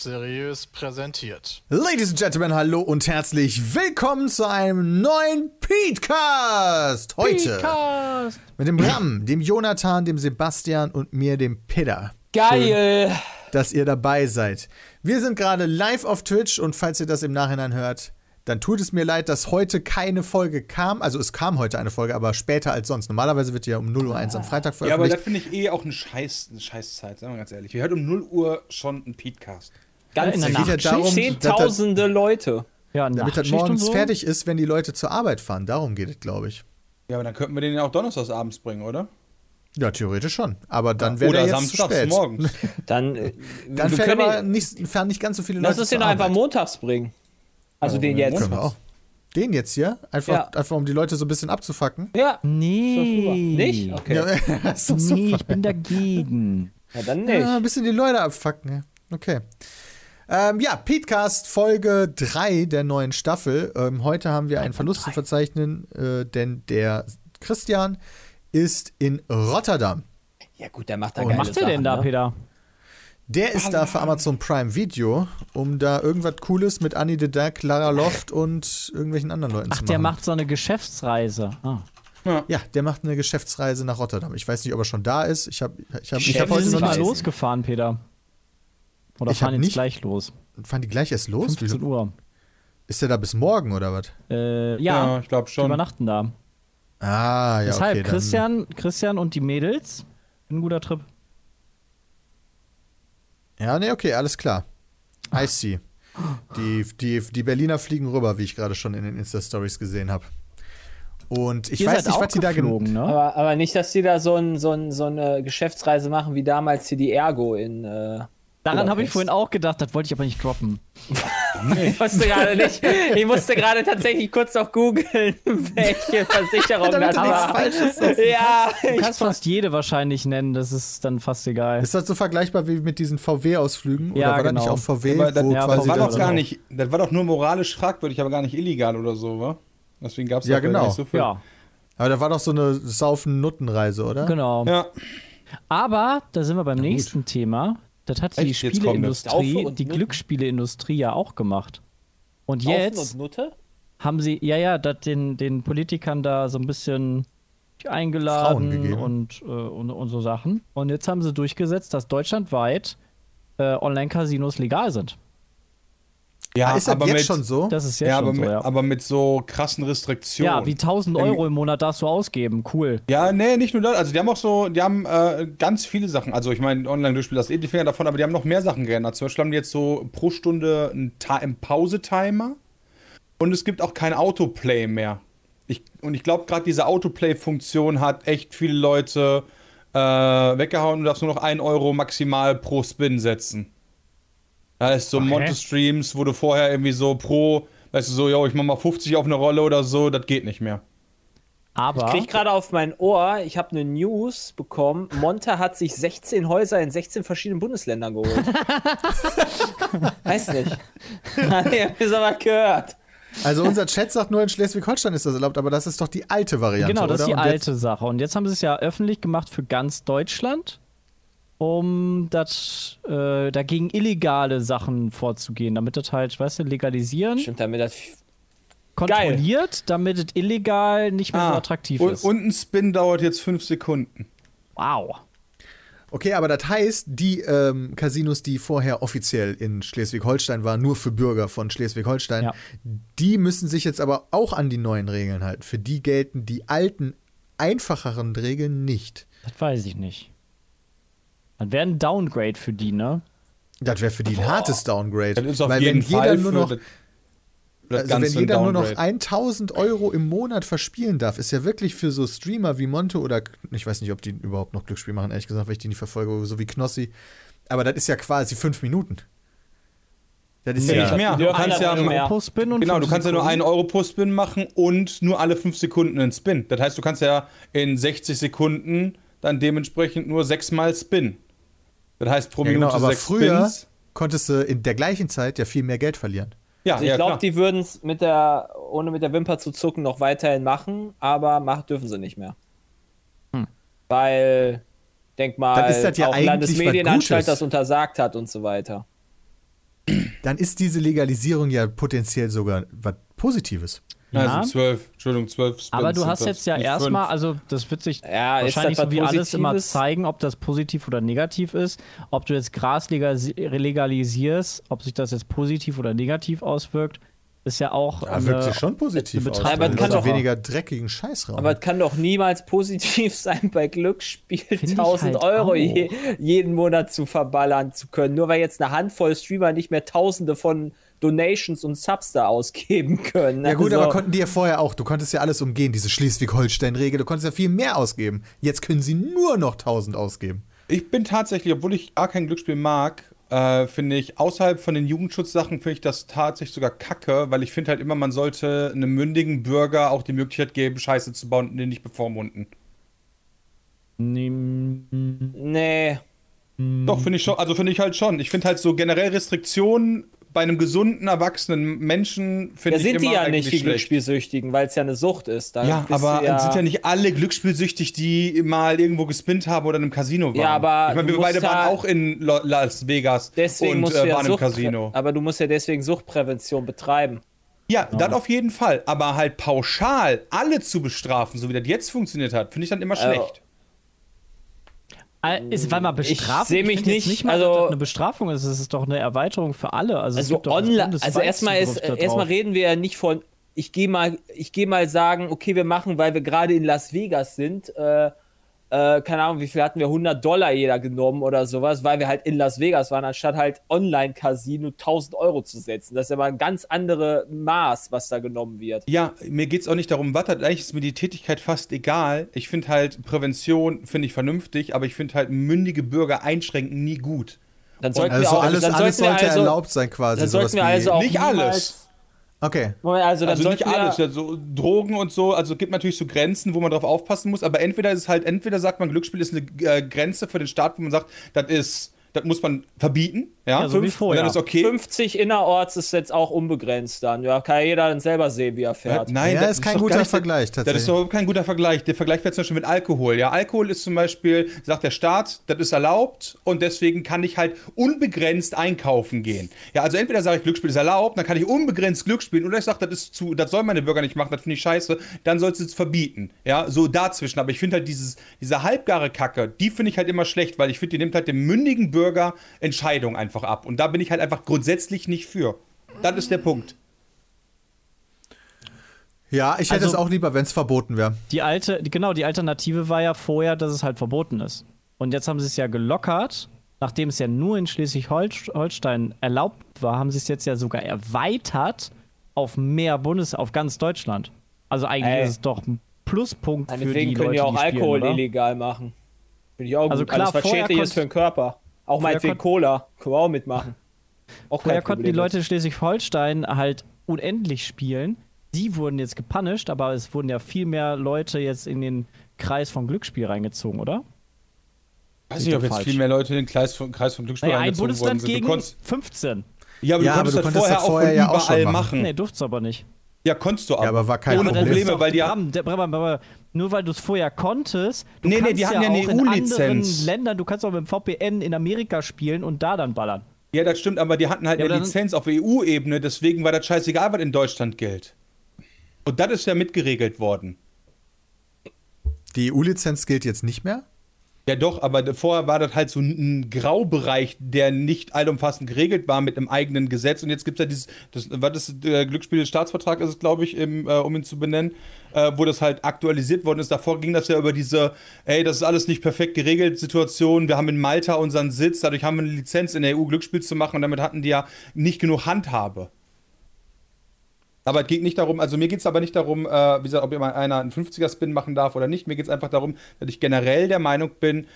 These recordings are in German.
seriös präsentiert. Ladies and Gentlemen, hallo und herzlich willkommen zu einem neuen Petecast. Heute mit dem Bram, dem Jonathan, dem Sebastian und mir, dem Peter. Geil! dass ihr dabei seid. Wir sind gerade live auf Twitch und falls ihr das im Nachhinein hört, dann tut es mir leid, dass heute keine Folge kam. Also es kam heute eine Folge, aber später als sonst. Normalerweise wird die ja um 0 Uhr 1 am Freitag Ja, aber veröffentlicht. das finde ich eh auch eine Scheiß, eine Scheißzeit, sagen wir ganz ehrlich. Wir hören um 0 Uhr schon einen Podcast. Ganz in der Nacht. ja darum, Zehntausende Leute. Ja, damit das morgens so. fertig ist, wenn die Leute zur Arbeit fahren. Darum geht es, glaube ich. Ja, aber dann könnten wir den ja auch donnerstags abends bringen, oder? Ja, theoretisch schon. Aber dann wäre der jetzt zu samstags spät. morgens. Dann, äh, Dann wir fährt aber nicht, fahren nicht ganz so viele Lass Leute uns zur den einfach montags bringen. Also Ja, den jetzt. Können wir auch. Den jetzt hier? Einfach, Ja. einfach um die Leute so ein bisschen abzufacken? Ja. Nee. Nicht? Okay. Ja. Nee, ich bin dagegen. Ja, dann Ja, nicht. ein bisschen die Leute abfacken. ja. Okay. Ähm, ja, Petecast Folge 3 der neuen Staffel. Ähm, heute haben wir einen Verlust zu verzeichnen, äh, denn der Christian ist in Rotterdam. Ja gut, der macht da Und geile Was macht der denn da, ne? Peter? Der ist da für Amazon Prime Video, um da irgendwas Cooles mit Annie de Dac, Lara Loft und irgendwelchen anderen Leuten Ach, zu machen. der macht so eine Geschäftsreise. Ah. Ja, der macht eine Geschäftsreise nach Rotterdam. Ich weiß nicht, ob er schon da ist. Ich habe ich hab, ich hab heute noch nicht. losgefahren, Peter. Oder Ich fahren jetzt nicht- gleich los. Fahren die gleich erst los? 15 Wie, Uhr. ist der da bis morgen oder was? Äh, Ja, ja, ich glaube schon. übernachten da. Ah, ja, Deshalb, okay. dann- Christian, Christian und die Mädels. Ein guter Trip. Ja, nee, okay, alles klar. I see. Die, die, die Berliner fliegen rüber, wie ich gerade schon in den Insta-Stories gesehen habe. Und ich Ihr weiß nicht, was die da geflogen, gen- ne? Aber, aber nicht, dass die da so, ein, so, ein, so eine Geschäftsreise machen wie damals hier die Ergo in. Äh, Daran habe ich vorhin auch gedacht, das wollte ich aber nicht droppen. Ich wusste gerade nicht. Ich musste gerade tatsächlich kurz noch googeln, welche Versicherung Damit das du nichts war. Falsches. Ja, Du ich kannst fast jede wahrscheinlich nennen, das ist dann fast egal. Ist das so vergleichbar wie mit diesen VW-Ausflügen? Ja, oder war das genau. nicht auch VW, Aber das, ja, das quasi war doch gar nicht, das war doch nur moralisch fragwürdig, aber gar nicht illegal oder so, wa? Deswegen gab es Ja, genau. nicht so viel. Ja, Aber da war doch so eine Saufen-Nuttenreise, oder? genau. Ja. Aber da sind wir beim nächsten Thema. Das hat die. Spieleindustrie, die. Glücksspieleindustrie ja auch gemacht. Und jetzt und Nutte? haben sie, ja, ja, das den, den Politikern da so ein bisschen eingeladen und, äh, und, und so Sachen. Und jetzt haben sie durchgesetzt, dass deutschlandweit äh, Online-Casinos legal sind. Ja, ist das aber jetzt mit, schon so? Das ist jetzt ja, schon aber, so, mit, ja. aber mit so krassen Restriktionen. Ja, wie 1000 Euro im Monat darfst du ausgeben. Cool. Ja, nee, nicht nur das. Also die haben auch so, die haben äh, ganz viele Sachen. Also ich meine, Online-Durchspiel, das ist eh die Finger davon, aber die haben noch mehr Sachen geändert. Zum Beispiel haben die jetzt so pro Stunde einen, einen Pause-Timer und es gibt auch kein Autoplay mehr. Ich, und ich glaube, gerade diese Autoplay-Funktion hat echt viele Leute äh, weggehauen. Du darfst nur noch 1 Euro maximal pro Spin setzen. Da ist so Monte-Streams, wo du vorher irgendwie so pro, weißt du, so, yo, ich mach mal 50 auf eine Rolle oder so, das geht nicht mehr. Aber Ich krieg gerade auf mein Ohr, ich habe eine News bekommen. Monta hat sich 16 Häuser in 16 verschiedenen Bundesländern geholt. Weiß nicht. ich hab mir so was gehört. Also unser Chat sagt nur, in Schleswig-Holstein ist das erlaubt, aber das ist doch die alte Variante, Genau, das ist die oder? Und jetzt- alte Sache. Und jetzt haben sie es ja öffentlich gemacht für ganz Deutschland, um das, äh, dagegen illegale Sachen vorzugehen, damit das halt, weißt du, legalisieren, Stimmt, damit das. kontrolliert, damit es illegal nicht mehr so attraktiv und, ist. und ein Spin dauert jetzt 5 Sekunden. wow. Okay, aber das heißt, die ähm, Casinos, die vorher offiziell in Schleswig-Holstein waren, nur für Bürger von Schleswig-Holstein, Ja. die müssen sich jetzt aber auch an die neuen Regeln halten. Für die gelten die alten, einfacheren Regeln nicht. Das weiß ich nicht. Das wäre ein Downgrade für die, ne? Das wäre für die ein hartes Downgrade. Das ist auf Weil jeden wenn jeder Fall nur noch, das, das also wenn jeder nur noch Downgrade. 1000 Euro im Monat verspielen darf, ist ja wirklich für so Streamer wie Monte oder ich weiß nicht, ob die überhaupt noch Glücksspiel machen, ehrlich gesagt, weil ich die nicht verfolge, so wie Knossi. Aber das ist ja quasi fünf Minuten. Das ist Nee, ja nicht mehr. Du kannst ja mehr. Pro Spin und Genau, du kannst ja nur einen Euro pro Spin machen und nur alle fünf Sekunden einen Spin. Das heißt, du kannst ja in 60 Sekunden dann dementsprechend nur sechsmal Spin. Das heißt, pro Ja, Minute genau, aber sechs früher Spins. konntest du in der gleichen Zeit ja viel mehr Geld verlieren. Ja, Also ich ja, glaube, die würden es mit der, ohne mit der Wimper zu zucken, noch weiterhin machen, aber machen dürfen sie nicht mehr. Weil, denk mal, Dann ist das ja auch Landesmedienanstalt das untersagt hat und so weiter. Dann ist diese Legalisierung ja potenziell sogar was Positives. Ja, Ja. sind zwölf, Entschuldigung, zwölf Spins. Aber du hast jetzt ja erstmal, also das wird sich Ja, wahrscheinlich so wie was alles immer Positives? zeigen, ob das positiv oder negativ ist. Ob du jetzt Gras legalisi- legalisierst, ob sich das jetzt positiv oder negativ auswirkt, ist ja auch Da wirkt eine- sich schon positiv aus. Aber kann doch- weniger dreckigen Scheiß raus. Aber es kann doch niemals positiv sein, bei Glücksspiel ich 1000 halt Euro je, jeden Monat zu verballern zu können. Nur weil jetzt eine Handvoll Streamer nicht mehr Tausende von Donations und Subs da ausgeben können. ja gut, Also- aber konnten die ja vorher auch. Du konntest ja alles umgehen, diese Schleswig-Holstein-Regel. Du konntest ja viel mehr ausgeben. Jetzt können sie nur noch 1000 ausgeben. Ich bin tatsächlich, obwohl ich gar kein Glücksspiel mag, äh, finde ich, außerhalb von den Jugendschutzsachen, finde ich das tatsächlich sogar kacke, weil ich finde halt immer, man sollte einem mündigen Bürger auch die Möglichkeit geben, Scheiße zu bauen und den nicht bevormunden. Nee. Doch, finde ich schon, also finde ich halt schon. Ich finde halt so generell Restriktionen bei einem gesunden, erwachsenen Menschen, finde Ja, ich sind immer die ja nicht, die schlecht. Glücksspielsüchtigen, weil es ja eine Sucht ist. Da Ja, aber ja, sind ja nicht alle glücksspielsüchtig, die mal irgendwo gespinnt haben oder in einem Casino waren. Ja, aber ich meine, wir beide waren ja- auch in Las Vegas deswegen und äh, ja waren im Casino. Aber du musst ja deswegen Suchtprävention betreiben. Ja, das auf jeden Fall. Aber halt pauschal alle zu bestrafen, so wie das jetzt funktioniert hat, finde ich dann immer Also, schlecht. Äh, Ist, weil mal Bestrafung. seh mich find jetzt nicht, nicht mal, also- eine Bestrafung ist. Es ist doch eine Erweiterung für alle. Also, Also online, also erstmal ist, erstmal reden wir ja nicht von, ich gehe mal, ich gehe mal sagen, okay, wir machen, weil wir gerade in Las Vegas sind, äh, äh, keine Ahnung, wie viel hatten wir, 100 Dollar jeder genommen oder sowas, weil wir halt in Las Vegas waren, anstatt halt Online-Casino 1000 Euro zu setzen. Das ist ja mal ein ganz andere Maß, was da genommen wird. Ja, mir geht es auch nicht darum, was das eigentlich ist mir die Tätigkeit fast egal. Ich finde halt Prävention finde ich vernünftig, aber ich finde halt mündige Bürger einschränken nie gut. Dann sollten Also wir auch, alles, dann alles sollten wir sollte also, erlaubt sein quasi. Dann sollten sowas wir wie- also auch Nicht niemals- alles. Okay. Also dann Also nicht alles, ja, so Drogen und so, also gibt natürlich so Grenzen, wo man drauf aufpassen muss, aber entweder ist es halt, entweder sagt man, Glücksspiel ist eine äh, Grenze für den Staat, wo man sagt, das ist, das muss man verbieten, ja, Ja, so wie vorher. dann ist okay. 50 innerorts ist jetzt auch unbegrenzt dann. Ja, kann ja jeder dann selber sehen, wie er fährt. Nein, Ja, das ist kein doch guter Vergleich, Das tatsächlich. ist doch kein guter Vergleich. Der Vergleich wäre zum Beispiel mit Alkohol. Ja, Alkohol ist zum Beispiel, sagt der Staat, das ist erlaubt und deswegen kann ich halt unbegrenzt einkaufen gehen. Ja, also entweder sage ich, Glücksspiel ist erlaubt, dann kann ich unbegrenzt Glück spielen, oder ich sage, das ist zu, das soll meine Bürger nicht machen, das finde ich scheiße, dann sollst du es verbieten. Ja, so dazwischen. Aber ich finde halt dieses, diese halbgare Kacke, die finde ich halt immer schlecht, weil ich finde, die nimmt halt dem mündigen Bürger Entscheidung einfach ab. Und da bin ich halt einfach grundsätzlich nicht für. Das ist der Punkt. Ja, ich hätte Also- es auch lieber, wenn es verboten wäre. Die alte, genau, die Alternative war ja vorher, dass es halt verboten ist. Und jetzt haben sie es ja gelockert, nachdem es ja nur in Schleswig-Holstein erlaubt war, haben sie es jetzt ja sogar erweitert auf mehr Bundes, auf ganz Deutschland. Also eigentlich Ey. ist es doch ein Pluspunkt für die Leute, können die auch die spielen, Alkohol oder? illegal machen. Finde ich auch Also gut. klar, Alles, was schädlich ist für den Körper. Auch meinetwegen konnt- Cola. Können wir auch mitmachen. Auch Vorher konnten die Leute in Schleswig-Holstein halt unendlich spielen. Die wurden jetzt gepunished, aber es wurden ja viel mehr Leute jetzt in den Kreis von Glücksspiel reingezogen, oder? weiß nicht, ob jetzt falsch. viel mehr Leute in den Kreis von, Kreis von Glücksspiel Naja, ein eingezogen worden Bundesland gegen konntest, 15. ja, aber Ja, du aber konntest du das konntest vorher das auch vorher ja auch überall schon machen. Nee, durft's aber nicht. Ja, konntest du aber. Ja, aber war kein Ohne Problem. Probleme, weil die ja, Nur weil du es vorher konntest, du Nee, nee, kannst die hatten ja eine auch in anderen EU-Lizenz. Ländern, du kannst auch mit dem VPN in Amerika spielen und da dann ballern. ja, das stimmt, aber die hatten halt Ja, eine Lizenz auf EU-Ebene, deswegen war das scheißegal, was in Deutschland gilt. Und das ist ja mitgeregelt worden. Die EU-Lizenz gilt jetzt nicht mehr? Ja, doch, aber vorher war das halt so ein, Graubereich, der nicht allumfassend geregelt war mit einem eigenen Gesetz. Und jetzt gibt es ja dieses, das, was ist der Glücksspielstaatsvertrag, ist es, glaube ich, im, äh, um ihn zu benennen, äh, wo das halt aktualisiert worden ist. Davor ging das ja über diese, ey, das ist alles nicht perfekt geregelt, Situation. Wir haben in Malta unseren Sitz, dadurch haben wir eine Lizenz in der EU Glücksspiel zu machen und damit hatten die ja nicht genug Handhabe. Aber es geht nicht darum, also mir geht es aber nicht darum, äh, wie gesagt, ob immer einer einen 50er-Spin machen darf oder nicht. Mir geht es einfach darum, dass ich generell der Meinung bin,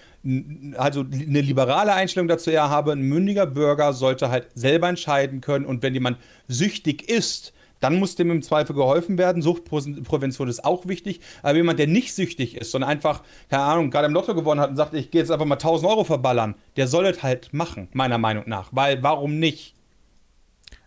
also eine liberale Einstellung dazu eher habe, ein mündiger Bürger sollte halt selber entscheiden können und wenn jemand süchtig ist, dann muss dem im Zweifel geholfen werden. Suchtprävention ist auch wichtig. Aber jemand, der nicht süchtig ist, sondern einfach, keine Ahnung, gerade im Lotto gewonnen hat und sagt, ich gehe jetzt einfach mal 1000 Euro verballern, der soll es halt machen, meiner Meinung nach. Weil, warum nicht?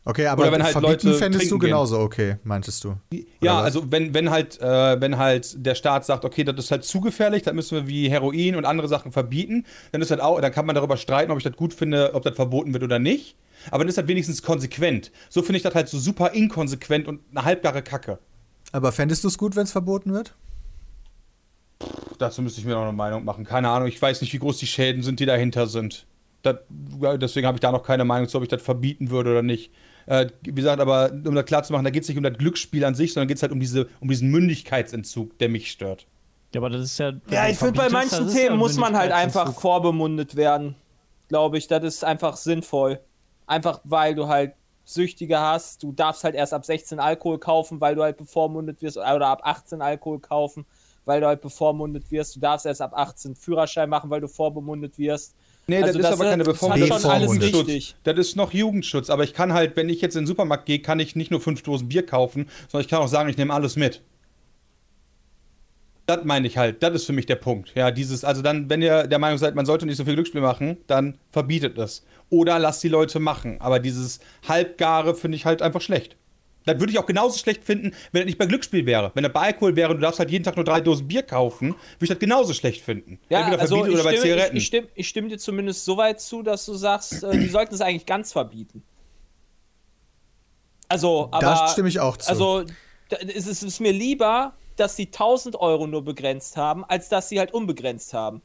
Okay, aber Oder wenn halt verbieten Leute fändest du trinken gehen. genauso okay, meintest du? Ja, was? also wenn, wenn halt, äh, wenn halt der Staat sagt, okay, das ist halt zu gefährlich, dann müssen wir wie Heroin und andere Sachen verbieten, dann ist halt auch, dann kann man darüber streiten, ob ich das gut finde, ob das verboten wird oder nicht. Aber dann ist das wenigstens konsequent. So finde ich das halt so super inkonsequent und eine halbgare Kacke. Aber fändest du es gut, wenn es verboten wird? Dazu müsste ich mir noch eine Meinung machen. Keine Ahnung, ich weiß nicht, wie groß die Schäden sind, die dahinter sind. Das, deswegen habe ich da noch keine Meinung zu, ob ich das verbieten würde oder nicht. Äh, wie gesagt, aber um das klar zu machen, da geht es nicht um das Glücksspiel an sich, sondern geht es halt um, diese, um diesen Mündigkeitsentzug, der mich stört. Ja, aber das ist ja. Ja, ich finde, bei manchen ist ja Themen muss man halt einfach vorbemundet werden. Glaube ich, das ist einfach sinnvoll. Einfach weil du halt Süchtige hast. Du darfst halt erst ab 16 Alkohol kaufen, weil du halt bevormundet wirst. Oder ab 18 Alkohol kaufen, weil du halt bevormundet wirst. Du darfst erst ab 18 Führerschein machen, weil du vorbemundet wirst. Nee, Also das, ist aber keine das hat Bevormundung. schon alles wichtig. Das ist noch Jugendschutz. Aber ich kann halt, wenn ich jetzt in den Supermarkt gehe, kann ich nicht nur fünf Dosen Bier kaufen, sondern ich kann auch sagen, ich nehme alles mit. Das meine ich halt. Das ist für mich der Punkt. Ja, dieses, also dann, wenn ihr der Meinung seid, man sollte nicht so viel Glücksspiel machen, dann verbietet es. Oder lasst die Leute machen. Aber dieses Halbgare finde ich halt einfach schlecht. Das würde ich auch genauso schlecht finden, wenn das nicht bei Glücksspiel wäre. Wenn das bei Alkohol wäre und du darfst halt jeden Tag nur drei Dosen Bier kaufen, würde ich das genauso schlecht finden. Ja, Entweder also verbietet ich oder bei stimme, Zigaretten. ich, ich, stimme, ich stimme dir zumindest so weit zu, dass du sagst, äh, die sollten es eigentlich ganz verbieten. Also, aber. Da stimme ich auch zu. Also, da- es ist, es ist mir lieber, dass sie 1000 Euro nur begrenzt haben, als dass sie halt unbegrenzt haben.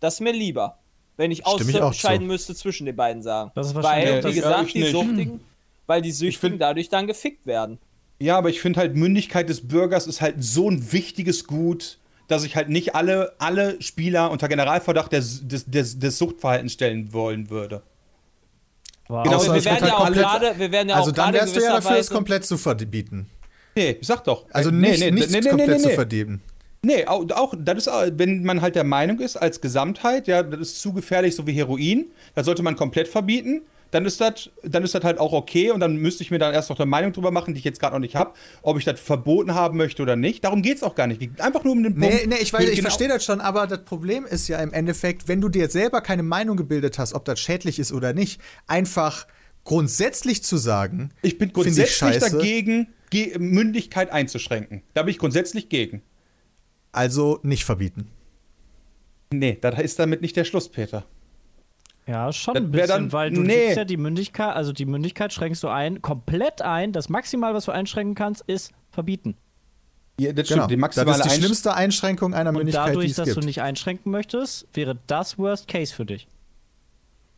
Das ist mir lieber. Wenn ich ausscheiden müsste zwischen den beiden sagen. Das ist wahrscheinlich Weil, wie gesagt, die nicht. Suchtigen, weil die Süchtigen find- dadurch dann gefickt werden. Ja, aber ich finde halt, Mündigkeit des Bürgers ist halt so ein wichtiges Gut, dass ich halt nicht alle, alle Spieler unter Generalverdacht des, des, des, des Suchtverhaltens stellen wollen würde. Wow. Genau, wir es werden wird ja auch alle- gerade, wir werden ja also auch dann gerade wärst du ja dafür, es gewisserweise- komplett zu verbieten. Nee, ich sag doch. Also nicht, nee, nee, nichts nee, nee, komplett nee, zu nee. verdienen. Nee, auch, auch das ist, äh, wenn man halt der Meinung ist, als Gesamtheit, ja, das ist zu gefährlich, so wie Heroin, das sollte man komplett verbieten, dann ist das, dann ist das halt auch okay und dann müsste ich mir dann erst noch eine Meinung drüber machen, die ich jetzt gerade noch nicht habe, ob ich das verboten haben möchte oder nicht. Darum geht es auch gar nicht. Einfach nur um den Nee, Punkt. nee, ich, weiß, ich Genau- verstehe das schon, aber das Problem ist ja im Endeffekt, wenn du dir selber keine Meinung gebildet hast, ob das schädlich ist oder nicht, einfach grundsätzlich zu sagen, Ich bin grundsätzlich scheiße. dagegen, Ge Mündigkeit einzuschränken. Da bin ich grundsätzlich gegen. Also nicht verbieten. Nee, das ist damit nicht der Schluss, Peter. Ja, schon Das ein bisschen, dann- weil du nee. ja die Mündigkeit, also die Mündigkeit schränkst du ein, komplett ein. Das Maximal, was du einschränken kannst, ist verbieten. Ja, das Genau. stimmt. Die das ist die Einsch- schlimmste Einschränkung einer Und Mündigkeit, die dadurch, es dass gibt. du nicht einschränken möchtest, wäre das Worst Case für dich.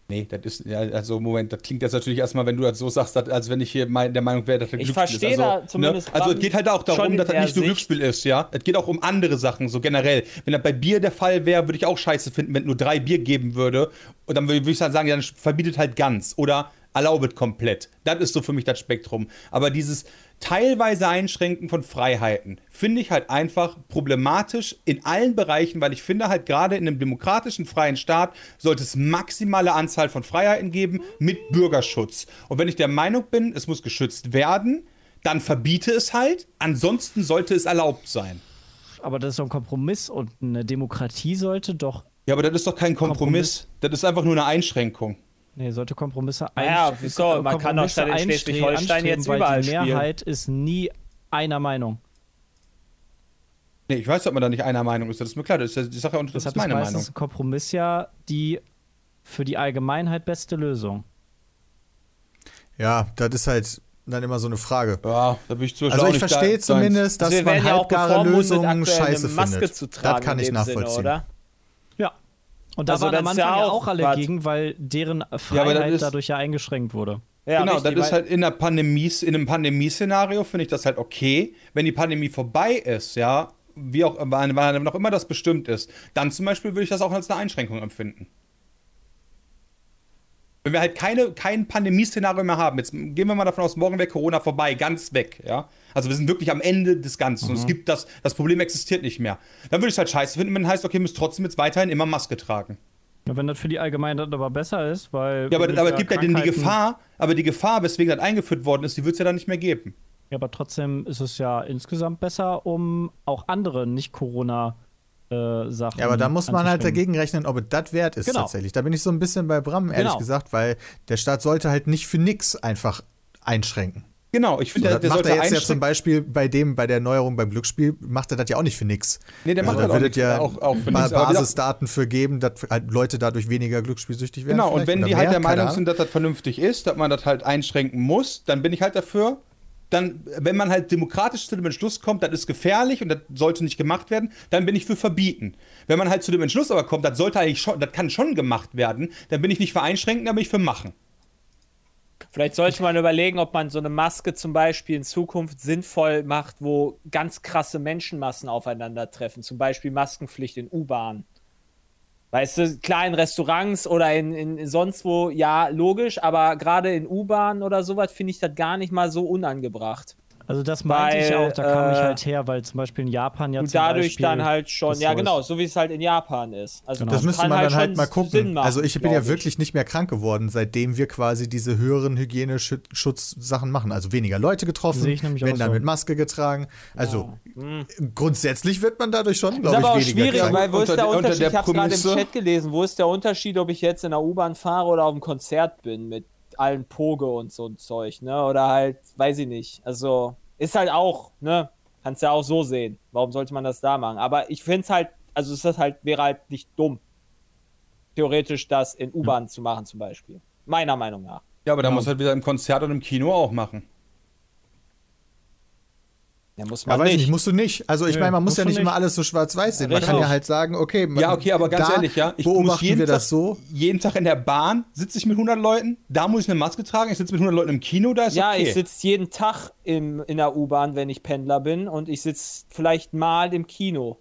Nee, das ist, ja, also Moment, das klingt jetzt natürlich erstmal, wenn du das so sagst, dass, als wenn ich hier mein, der Meinung wäre, dass das Ich Glücksspiel verstehe ist. Also, da zumindest Ne? Also es geht halt auch darum, dass das nicht nur. Glücksspiel ist, ja. Es geht auch um andere Sachen, so generell. Wenn das bei Bier der Fall wäre, würde ich auch scheiße finden, wenn es nur drei Bier geben würde. Und dann würde ich dann sagen, ja, dann verbietet halt ganz. Oder erlaubet komplett. Das ist so für mich das Spektrum. Aber dieses teilweise Einschränken von Freiheiten finde ich halt einfach problematisch in allen Bereichen, weil ich finde halt gerade in einem demokratischen freien Staat sollte es maximale Anzahl von Freiheiten geben mit Bürgerschutz. Und wenn ich der Meinung bin, es muss geschützt werden, dann verbiete es halt. Ansonsten sollte es erlaubt sein. Aber das ist doch ein Kompromiss und eine Demokratie sollte doch. Ja, aber das ist doch kein Kompromiss. Das ist einfach nur eine Einschränkung. Nee, sollte Kompromisse Naja, einst- wieso? Man kann doch Kompromisse statt in Schleswig-Holstein jetzt überall Die spielen. Mehrheit ist nie einer Meinung. Nee, ich weiß, ob man da nicht einer Meinung ist. Das ist mir klar. Das ist ja die Sache und das, Deshalb ist meine ist Meinung. ein Kompromiss ja die für die Allgemeinheit beste Lösung. Ja, das ist halt dann immer so eine Frage. Ja, da bin ich zu Also ich verstehe zumindest, dass man ja halbgare Lösungen scheiße Maske findet. zu tragen das kann ich nachvollziehen. Sinne, oder? Ja. Und da Also waren am Anfang ja ja auch auch alle was. gegen, weil deren Freiheit ist- dadurch ja eingeschränkt wurde. Ja, genau, richtig, das ist halt in, der Pandemie, in einem Pandemieszenario finde ich das halt okay. Wenn die Pandemie vorbei ist, ja, wie auch wann wann noch immer das bestimmt ist, dann zum Beispiel würde ich das auch als eine Einschränkung empfinden. Wenn wir halt keine, kein Pandemieszenario mehr haben, jetzt gehen wir mal davon aus, morgen wäre Corona vorbei, ganz weg, ja. Also wir sind wirklich am Ende des Ganzen und es gibt das, das Problem existiert nicht mehr. Dann würde ich es halt scheiße finden, wenn heißt, okay, ihr müsst trotzdem jetzt weiterhin immer Maske tragen. Ja, wenn das für die Allgemeinheit aber besser ist, weil. Ja, aber, aber es gibt ja denn die Gefahr, aber die Gefahr, weswegen das eingeführt worden ist, die wird es ja dann nicht mehr geben. Ja, aber trotzdem ist es ja insgesamt besser, um auch andere Nicht-Corona-Sachen. Ja, aber da muss man halt dagegen rechnen, ob es das wert ist Genau. tatsächlich. Da bin ich so ein bisschen bei Bram, ehrlich Genau. gesagt, weil der Staat sollte halt nicht für nix einfach einschränken. Genau, ich So, finde, der, das der macht er jetzt ja zum Beispiel bei dem, bei der Neuerung beim Glücksspiel, macht er das ja auch nicht für nix. Nee, der macht also, da auch wird es nichts, ja auch- auch für nichts, gesagt- Basisdaten für geben, dass halt Leute dadurch weniger glücksspielsüchtig werden. Genau, und wenn die halt mehr, der Meinung sind, dass das vernünftig ist, dass man das halt einschränken muss, dann bin ich halt dafür. Dann, wenn man halt demokratisch zu dem Entschluss kommt, das ist gefährlich und das sollte nicht gemacht werden, dann bin ich für verbieten. Wenn man halt zu dem Entschluss aber kommt, das sollte eigentlich schon, das kann schon gemacht werden, dann bin ich nicht für einschränken, dann bin ich für machen. Vielleicht sollte man überlegen, ob man so eine Maske zum Beispiel in Zukunft sinnvoll macht, wo ganz krasse Menschenmassen aufeinandertreffen. Zum Beispiel Maskenpflicht in U-Bahn. Weißt du, klar in Restaurants oder in, in sonst wo, ja, logisch, aber gerade in U-Bahn oder sowas finde ich das gar nicht mal so unangebracht. Also das meinte ich Weil, auch, da kam ich äh, halt her, weil zum Beispiel in Japan ja Und zum dadurch Beispiel dann halt schon, ja genau, ist. so wie es halt in Japan ist. Also Genau. Das müsste man dann halt mal gucken. machen, also ich bin ja wirklich nicht mehr krank geworden, seitdem wir quasi diese höheren Hygieneschutzsachen machen. Also weniger Leute getroffen, ich werden auch dann so. mit Maske getragen. Also grundsätzlich wird man dadurch schon, Ist glaube aber auch ich, weniger schwierig, krank. weil wo ist Unter der der- unter Unterschied? der Ich habe gerade im Chat gelesen. Wo ist der Unterschied, ob ich jetzt in der U-Bahn fahre oder auf einem Konzert bin mit allen Poge und so ein Zeug, ne? Oder halt, weiß ich nicht. Also ist halt auch, ne? Kannst ja auch so sehen. Warum sollte man das da machen? Aber ich finde es halt, also ist das halt wäre halt nicht dumm, theoretisch das in U-Bahn zu machen zum Beispiel. Meiner Meinung nach. Ja, aber da muss halt wieder im Konzert und im Kino auch machen. Ja, muss Ja, man weiß ich nicht. nicht, musst du nicht. Also ich meine, man muss ja nicht nicht. immer alles so schwarz-weiß sehen. Man Richtig. kann ja halt sagen, okay, man, Ja, okay, aber ganz ehrlich, ja. Ich muss beobachten jeden wir Tag, das so. Jeden Tag in der Bahn sitze ich mit 100 Leuten, da muss ich eine Maske tragen, ich sitze mit 100 Leuten im Kino, da ist Ja, okay. ich sitze jeden Tag im, in der U-Bahn, wenn ich Pendler bin, und ich sitze vielleicht mal im Kino.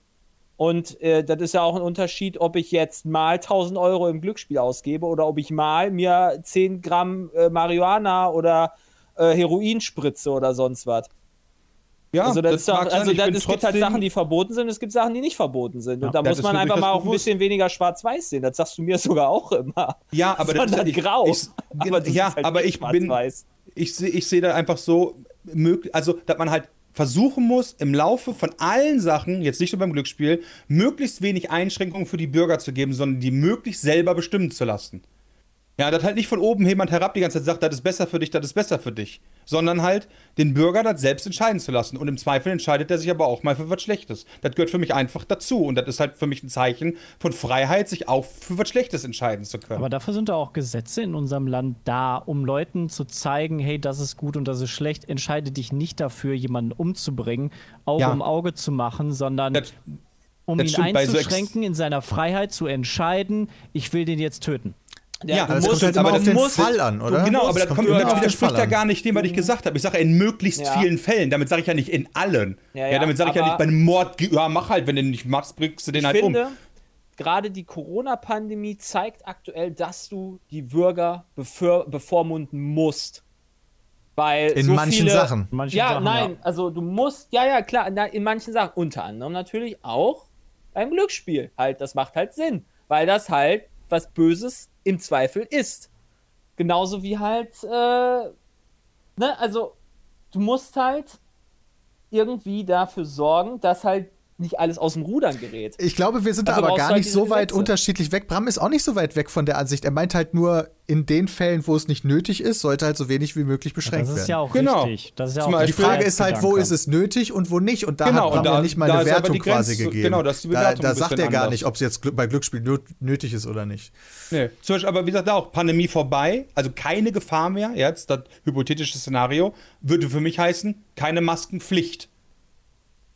Und äh, das ist ja auch ein Unterschied, ob ich jetzt mal 1000 Euro im Glücksspiel ausgebe oder ob ich mal mir 10 Gramm äh, Marihuana oder äh, Heroin spritze oder sonst was. Ja, also das, ist doch, mag sein, also das, es gibt halt Sachen, die verboten sind, es gibt Sachen, die nicht verboten sind. Ja, und da das muss ist man einfach mal auch ein bisschen weniger schwarz-weiß sehen. Das sagst du mir sogar auch immer. Ja, aber das ist Sondern halt- ich- grau. ich- aber das ja, ist halt aber ich bin, ich sehe ich seh da einfach so möglich, also dass man halt versuchen muss, im Laufe von allen Sachen, jetzt nicht nur beim Glücksspiel, möglichst wenig Einschränkungen für die Bürger zu geben, sondern die möglichst selber bestimmen zu lassen. Ja, das halt nicht von oben jemand herab die ganze Zeit sagt, das ist besser für dich, das ist besser für dich, sondern halt den Bürger das selbst entscheiden zu lassen. Und im Zweifel entscheidet er sich aber auch mal für was Schlechtes. Das gehört für mich einfach dazu. Und das ist halt für mich ein Zeichen von Freiheit, sich auch für was Schlechtes entscheiden zu können. Aber dafür sind da auch Gesetze in unserem Land da, um Leuten zu zeigen, hey, das ist gut und das ist schlecht. Entscheide dich nicht dafür, jemanden umzubringen, Auge Ja. um Auge zu machen, sondern das, um das ihn bei so einzuschränken, in seiner Freiheit zu entscheiden, ich will den jetzt töten. Ja, es kommt halt immer aber den musst- Fall an, oder? Genau, aber das kommt kommt immer das widerspricht ja gar nicht dem, was ich gesagt habe. Ich sage in möglichst Ja. vielen Fällen. Damit sage ich ja nicht in allen. Ja, Ja, ja, damit sage ich ja nicht bei einem Mord, ja, mach halt, wenn du den nicht machst, bringst du den ich halt finde, um. gerade die Corona-Pandemie zeigt aktuell, dass du die Bürger bevormunden musst. Weil In so manchen viele, Sachen. In manchen ja, Sachen, nein, ja. also du musst, ja, ja, klar, na, in manchen Sachen, unter anderem natürlich auch beim Glücksspiel. Halt, das macht halt Sinn, weil das halt was Böses im Zweifel ist. Genauso wie halt, äh, ne, also du musst halt irgendwie dafür sorgen, dass halt nicht alles aus dem Rudern gerät. Ich glaube, wir sind da aber gar halt nicht so weit Gesetze. unterschiedlich weg. Bram ist auch nicht so weit weg von der Ansicht. Er meint halt nur, in den Fällen, wo es nicht nötig ist, sollte halt so wenig wie möglich beschränkt Das ist werden. ja auch Genau. richtig. Das ist ja Zum auch Beispiel- die Frage ist halt, wo ist es nötig und wo nicht. Und da Genau, hat Bram da- ja nicht mal da eine Wertung Grenze- quasi gegeben. genau, da ist die da, Bewertung da ein sagt er gar anders. nicht, ob es jetzt bei Glücksspiel nö- nötig ist oder nicht. Nee. Zum Beispiel, aber wie gesagt, auch Pandemie vorbei, also keine Gefahr mehr, jetzt das hypothetische Szenario, würde für mich heißen, keine Maskenpflicht.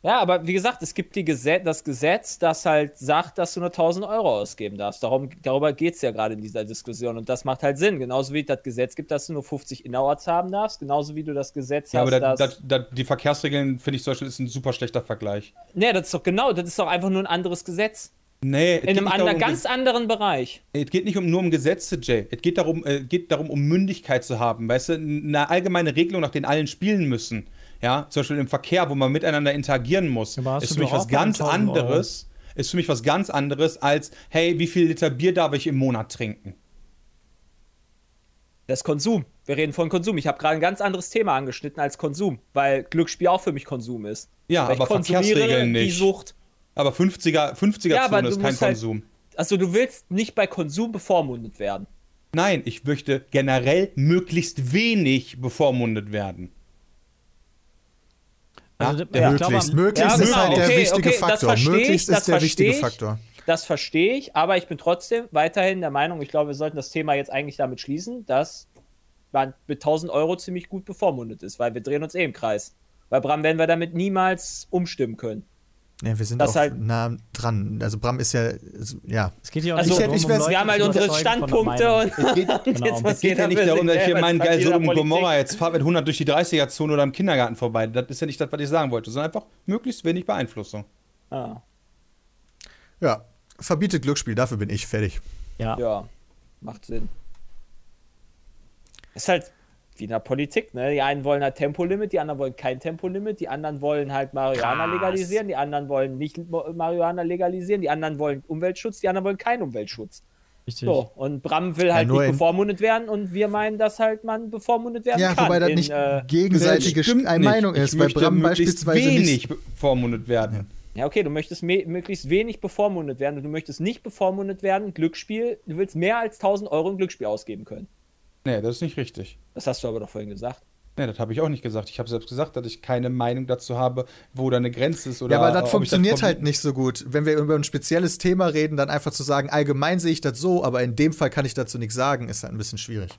Ja, aber wie gesagt, es gibt die Gesetz, das Gesetz, das halt sagt, dass du nur 1000 Euro ausgeben darfst. Darum, darüber geht es ja gerade in dieser Diskussion. Und das macht halt Sinn. Genauso wie es das Gesetz gibt, dass du nur 50 Innerorts haben darfst. Genauso wie du das Gesetz Ja, hast, aber da, da, da, die Verkehrsregeln, finde ich zum Beispiel, ist ein super schlechter Vergleich. nee, das ist doch genau, das ist doch einfach nur ein anderes Gesetz. Nee, In einem anderen, ganz anderen Bereich. Es geht nicht um, nur um Gesetze, Jay. Es geht darum, äh, geht darum, um Mündigkeit zu haben. Weißt du, eine allgemeine Regelung, nach denen allen spielen müssen. Ja, zum Beispiel im Verkehr, wo man miteinander interagieren muss, hast ist für mich was ganz 1000 Euro. anderes. Ist für mich was ganz anderes als, hey, wie viel Liter Bier darf ich im Monat trinken? Das ist Konsum. Wir reden von Konsum. Ich habe gerade ein ganz anderes Thema angeschnitten als Konsum, weil Glücksspiel auch für mich Konsum ist. Ja, weil ich aber konsumiere Verkehrsregeln die nicht. Sucht. Aber 50er, 50er Ja, aber Zone ist kein halt- Konsum. Also du willst nicht bei Konsum bevormundet werden. Nein, ich möchte generell möglichst wenig bevormundet werden. Also, Ja. möglichst. möglichst Ja, ist genau, halt der okay, wichtige okay, Faktor. ich, möglichst das ist der wichtige ich. Faktor. Das verstehe ich, aber ich bin trotzdem weiterhin der Meinung, ich glaube, wir sollten das Thema jetzt eigentlich damit schließen, dass man mit 1000 Euro ziemlich gut bevormundet ist, weil wir drehen uns eh im Kreis. Bei Bram werden wir damit niemals umstimmen können. Ja, wir sind Das auch halt- nah dran. Also Bram ist ja, so- ja. Es geht hier auch Also, nicht ich- darum, ich um wir haben halt unsere Standpunkte und, Es geht, Genau. jetzt es geht ja nicht darum, dass ich hier meinen geil und Politik. Gomorra jetzt fahrt mit 100 durch die 30er-Zone oder im Kindergarten vorbei. Das ist ja nicht das, was ich sagen wollte, sondern einfach möglichst wenig Beeinflussung. Ah, Ja, verbietet Glücksspiel, dafür bin ich fertig. Ja. ja, macht Sinn. Ist halt wie in der Politik, ne? Die einen wollen halt Tempolimit, die anderen wollen kein Tempolimit, die anderen wollen halt Marihuana Krass. legalisieren, die anderen wollen nicht Marihuana legalisieren, die anderen wollen Umweltschutz, die anderen wollen keinen Umweltschutz. Richtig. So, und Bram will halt nur nicht bevormundet werden und wir meinen, dass halt man bevormundet werden Ja, kann. wobei das in, nicht äh, gegenseitige Stimmt eine nicht. Meinung Ich ist, weil möchte Bram beispielsweise wenig nicht. bevormundet werden. Ja, okay, du möchtest möglichst wenig bevormundet werden und du möchtest nicht bevormundet werden, Glücksspiel, du willst mehr als 1000 Euro in Glücksspiel ausgeben können. Nee, das ist nicht richtig. Das hast du aber doch vorhin gesagt. Nee, das habe ich auch nicht gesagt. Ich habe selbst gesagt, dass ich keine Meinung dazu habe, wo da eine Grenze ist oder Ja, aber das funktioniert verbieten- halt nicht so gut. Wenn wir über ein spezielles Thema reden, dann einfach zu sagen, allgemein sehe ich das so, aber in dem Fall kann ich dazu nichts sagen, ist halt ein bisschen schwierig.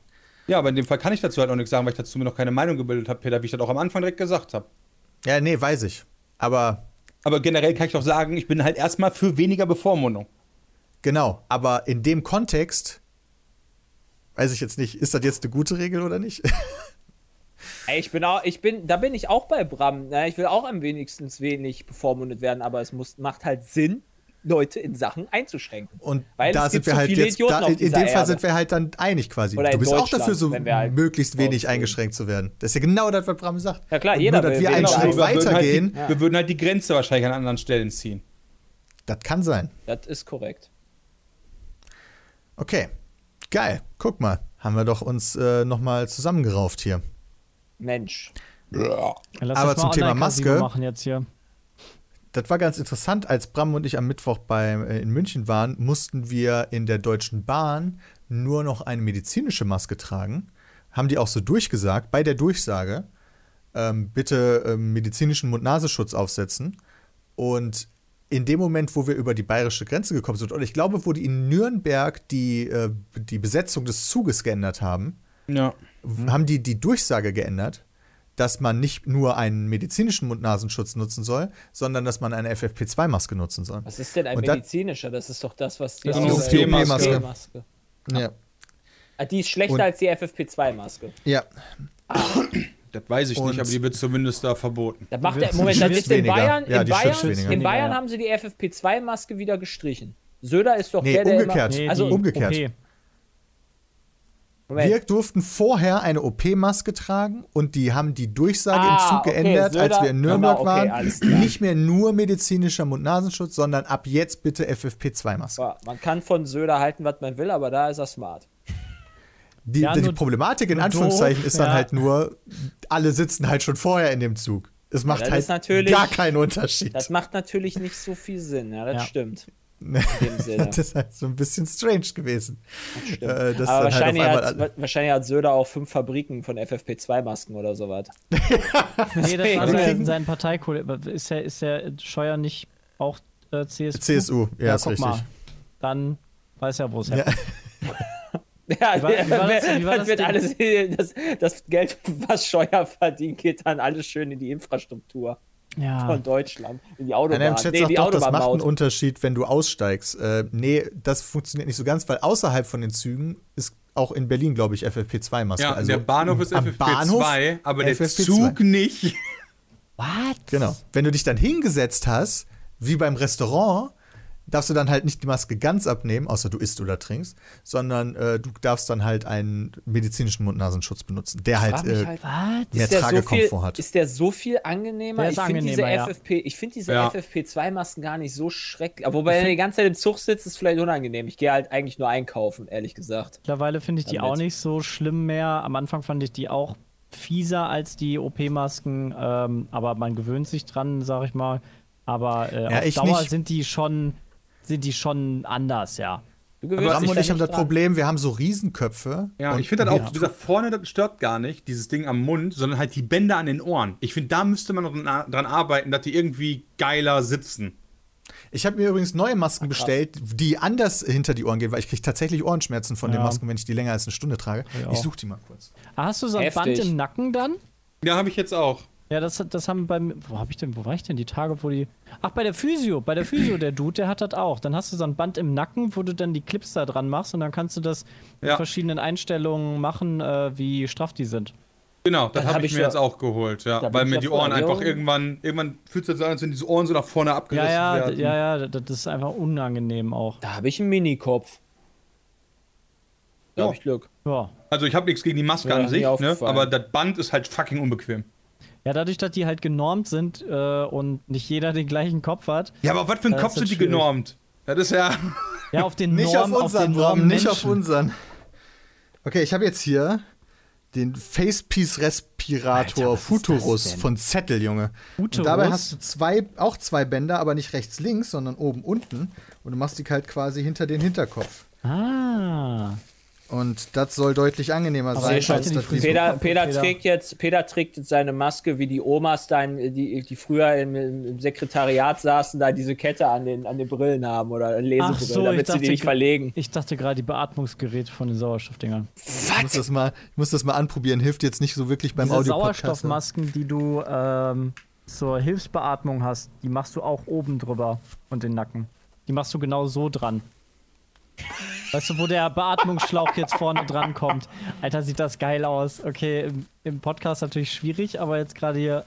Ja, aber in dem Fall kann ich dazu halt auch nichts sagen, weil ich dazu mir noch keine Meinung gebildet habe, Peter, wie ich das auch am Anfang direkt gesagt habe. Ja, nee, weiß ich. Aber Aber generell kann ich doch sagen, ich bin halt erstmal für weniger Bevormundung. genau, aber in dem Kontext weiß ich jetzt nicht, ist das jetzt eine gute Regel oder nicht? Ey, ich bin auch, ich bin, da bin ich auch bei Bram. Ne? Ich will auch am wenigsten wenig bevormundet werden, aber es muss, macht halt Sinn, Leute in Sachen einzuschränken. Und Weil da es sind gibt wir so halt jetzt, da, in dem Fall Erde. sind wir halt dann einig quasi. Oder du bist auch dafür, so wir halt möglichst wenig eingeschränkt zu werden. Das ist ja genau das, was Bram sagt. Ja klar, Und jeder nur, dass will wir einen Schritt Genau. wir, würden halt weitergehen, die, wir würden halt die Grenze wahrscheinlich an anderen Stellen ziehen. das kann sein. Das ist korrekt. Okay, geil. Guck mal, haben wir doch uns äh, noch mal zusammengerauft hier. Mensch. Ja, lass Aber zum Thema Maske- machen jetzt hier. Das war ganz interessant, als Bram und ich am Mittwoch bei, äh, in München waren, mussten wir in der Deutschen Bahn nur noch eine medizinische Maske tragen. Haben die auch so durchgesagt, bei der Durchsage, ähm, bitte ähm, medizinischen Mund-Nasenschutz aufsetzen. Und in dem Moment, wo wir über die bayerische Grenze gekommen sind, und ich glaube, wo die in Nürnberg die, äh, die Besetzung des Zuges geändert haben, Ja. haben die die Durchsage geändert, dass man nicht nur einen medizinischen Mund-Nasenschutz nutzen soll, sondern dass man eine FFP2-Maske nutzen soll. Was ist denn ein Und medizinischer? Das ist doch das, was die Das ist die OP-Maske. OP-Maske. Ja. Ah, Die ist schlechter Und- als die FFP2-Maske. ja. Das weiß ich Und- nicht, aber die wird zumindest da verboten. Das macht der, Moment, das ist in. Bayern, Ja, in Bayern, in Bayern Ja. haben sie die FFP2-Maske wieder gestrichen. Söder ist doch Nee, der, der umgekehrt. immer, Nee, also umgekehrt. OP. Moment. Wir durften vorher eine OP-Maske tragen und die haben die Durchsage Ah, im Zug okay, geändert, als Söder- wir in Nürnberg Genau, okay, waren. Nicht mehr nur medizinischer Mund-Nasenschutz, sondern ab jetzt bitte FFP2-Maske. Ja, man kann von Söder halten, was man will, aber da ist er smart. Die, Ja, die nur- Problematik in Anführungszeichen doof, ist dann ja. halt nur, alle sitzen halt schon vorher in dem Zug. Es macht das halt ist natürlich- gar keinen Unterschied. Das macht natürlich nicht so viel Sinn, ja, das Ja. stimmt. In dem Sinne. das ist halt so ein bisschen strange gewesen. Stimmt. Äh, das aber halt wahrscheinlich, einmal hat, wahrscheinlich hat Söder auch fünf Fabriken von FFP2-Masken oder sowas. Nee, das war sein, sein Parteikollege. Ist der, ist der Scheuer nicht auch äh, CSU? CSU, ja, ist guck richtig. Mal. Dann weiß er, wo es Ja. herkommt. Ja, Wie war- wie war das- wie war das das wird Ding? alles, das, das Geld, was Steuer verdient, geht dann alles schön in die Infrastruktur Ja. von Deutschland. In die Autobahn. im Chat Nee, sagt die doch, das macht einen. Unterschied, wenn du aussteigst. Äh, nee, das funktioniert nicht so ganz, weil außerhalb von den Zügen ist auch in Berlin, glaube ich, FFP2-Maske. Ja, also der Bahnhof ist am FFP2, Bahnhof aber der FFP2. Zug nicht. What? Genau. Wenn du dich dann hingesetzt hast, wie beim Restaurant, darfst du dann halt nicht die Maske ganz abnehmen, außer du isst oder trinkst, sondern äh, du darfst dann halt einen medizinischen Mund-Nasenschutz benutzen, der halt, äh, halt, mehr Ist der, so viel, Tragekomfort hat. ist der so viel angenehmer? Der ist ich finde diese, ja. FFP, ich find diese Ja. FFP2-Masken gar nicht so schrecklich. Aber Wobei, wenn du die ganze Zeit im Zug sitzt, ist es vielleicht unangenehm. Ich gehe halt eigentlich nur einkaufen, ehrlich gesagt. Mittlerweile finde ich die Damit. auch nicht so schlimm mehr. Am Anfang fand ich die auch fieser als die OP-Masken, ähm, aber man gewöhnt sich dran, sag ich mal. Aber äh, Ja, auf ich Dauer nicht. sind die schon sind die schon anders, ja. Du Aber Ram und ich haben das dran. Problem, wir haben so Riesenköpfe. Ja, und ich finde halt auch, dieser vorne, das stört gar nicht, dieses Ding am Mund, sondern halt die Bänder an den Ohren. Ich finde, da müsste man noch dran arbeiten, dass die irgendwie geiler sitzen. Ich habe mir übrigens neue Masken bestellt, die anders hinter die Ohren gehen, weil ich kriege tatsächlich Ohrenschmerzen von den Ja. Masken, wenn ich die länger als eine Stunde trage. Ja. Ich suche die mal kurz. Ah, hast du so ein Heftig. Band im Nacken dann? Ja, habe ich jetzt auch. Ja, das, das haben beim. Wo hab ich denn? Wo war ich denn die Tage, wo die. Ach, bei der Physio. Bei der Physio, der Dude, der hat das auch. Dann hast du so ein Band im Nacken, wo du dann die Clips da dran machst und dann kannst du das mit Ja. verschiedenen Einstellungen machen, äh, wie straff die sind. Genau, das Dann habe hab ich mir ja- jetzt auch geholt, ja. Weil mir ja die Ohren einfach irgendwann, irgendwann fühlt es sich so an, als wenn diese Ohren so nach vorne abgerissen Ja, ja, werden. ja, ja, das ist einfach unangenehm auch. Da habe ich einen Minikopf. Da Ja. habe ich Glück. Ja. Also ich habe nichts gegen die Maske Ja, an sich, ne? aber das Band ist halt fucking unbequem. Ja, dadurch, dass die halt genormt sind äh, und nicht jeder den gleichen Kopf hat. Ja, aber was für ein Das Kopf sind die schwierig. genormt? Das ist ja. Ja, auf den Nicht Norm, auf unseren, den Bram, Norm nicht auf unseren. Okay, ich habe jetzt hier den Facepiece Respirator Alter, Futurus von Zettel, Junge. Und Futurus? dabei hast du zwei, auch zwei Bänder, aber nicht rechts, links, sondern oben, unten. Und du machst die halt quasi hinter den Hinterkopf. Ah. Und das soll deutlich angenehmer Aber sein, als das Peter, Peter, Peter. trägt jetzt, Peter trägt jetzt seine Maske wie die Omas da, in, die, die früher im, im Sekretariat saßen, da diese Kette an den, an den Brillen haben oder Lesebrillen, so, ich damit sie dachte, die nicht ge- verlegen. Ich dachte gerade die Beatmungsgeräte von den Sauerstoffdingern. Ich muss, das mal, ich muss das mal anprobieren, hilft jetzt nicht so wirklich beim Diese audio Sauerstoffmasken, die du ähm, zur Hilfsbeatmung hast, die machst du auch oben drüber und den Nacken. Die machst du genau so dran. Weißt du, wo der Beatmungsschlauch jetzt vorne dran kommt? Alter, sieht das geil aus. Okay, im, im Podcast natürlich schwierig, aber jetzt gerade hier.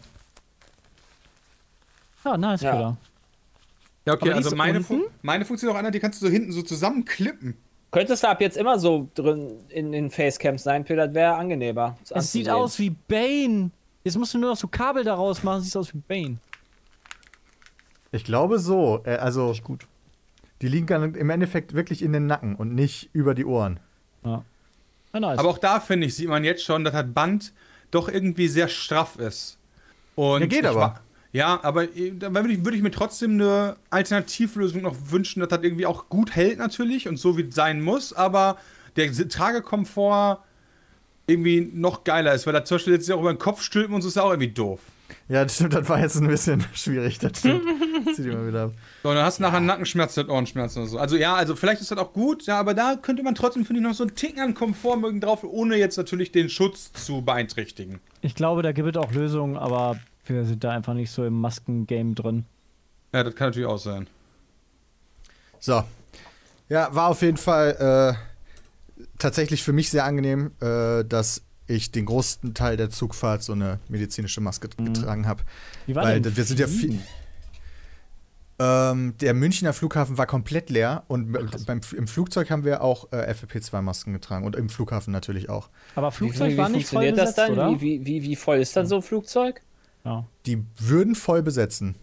Ja, nice, Ja. Peter. Ja, okay, Aber also ist meine? Fun meine Funktion ist auch einer, die kannst du so hinten so zusammenklippen. Könntest du ab jetzt immer so drin in den Facecams sein, Peter, das wäre angenehmer. das Es sieht anzusehen. aus wie Bane. Jetzt musst du nur noch so Kabel daraus machen, sieht aus wie Bane. Ich glaube so. Äh, also, Gut. Die liegen dann im Endeffekt wirklich in den Nacken und nicht über die Ohren. Ja. Ja, nice. Aber auch da, finde ich, sieht man jetzt schon, dass das Band doch irgendwie sehr straff ist. Und Ja, geht aber. Ja, aber äh, da würde ich, würde ich mir trotzdem eine Alternativlösung noch wünschen, dass das irgendwie auch gut hält natürlich und so wie es sein muss, aber der Tragekomfort irgendwie noch geiler ist, weil da zum Beispiel jetzt auch über den Kopf stülpen und so ist ja auch irgendwie doof. Ja, das stimmt, das war jetzt ein bisschen schwierig. Das stimmt. Zieh die mal wieder ab. So, und dann hast du nachher Nackenschmerzen und Ohrenschmerzen oder so. Also ja, also vielleicht ist das auch gut, ja, aber da könnte man trotzdem, finde ich, noch so einen Ticken an Komfort mögen drauf, ohne jetzt natürlich den Schutz zu beeinträchtigen. Ich glaube, da gibt es auch Lösungen, aber wir sind da einfach nicht so im Maskengame drin. Ja, das kann natürlich auch sein. So. Ja, war auf jeden Fall äh, tatsächlich für mich sehr angenehm, äh, dass ich den großen Teil der Zugfahrt so eine medizinische Maske getragen habe. Wie war Weil denn wir sind ja viel. Ähm, der Münchner Flughafen war komplett leer und beim, im Flugzeug haben wir auch äh, FFP2-Masken getragen und im Flughafen natürlich auch. Aber Wie, Flugzeug wie, war wie nicht voll besetzt, das dann? oder? Wie, wie, wie, wie voll ist dann so ein Flugzeug? Ja. Die würden voll besetzen.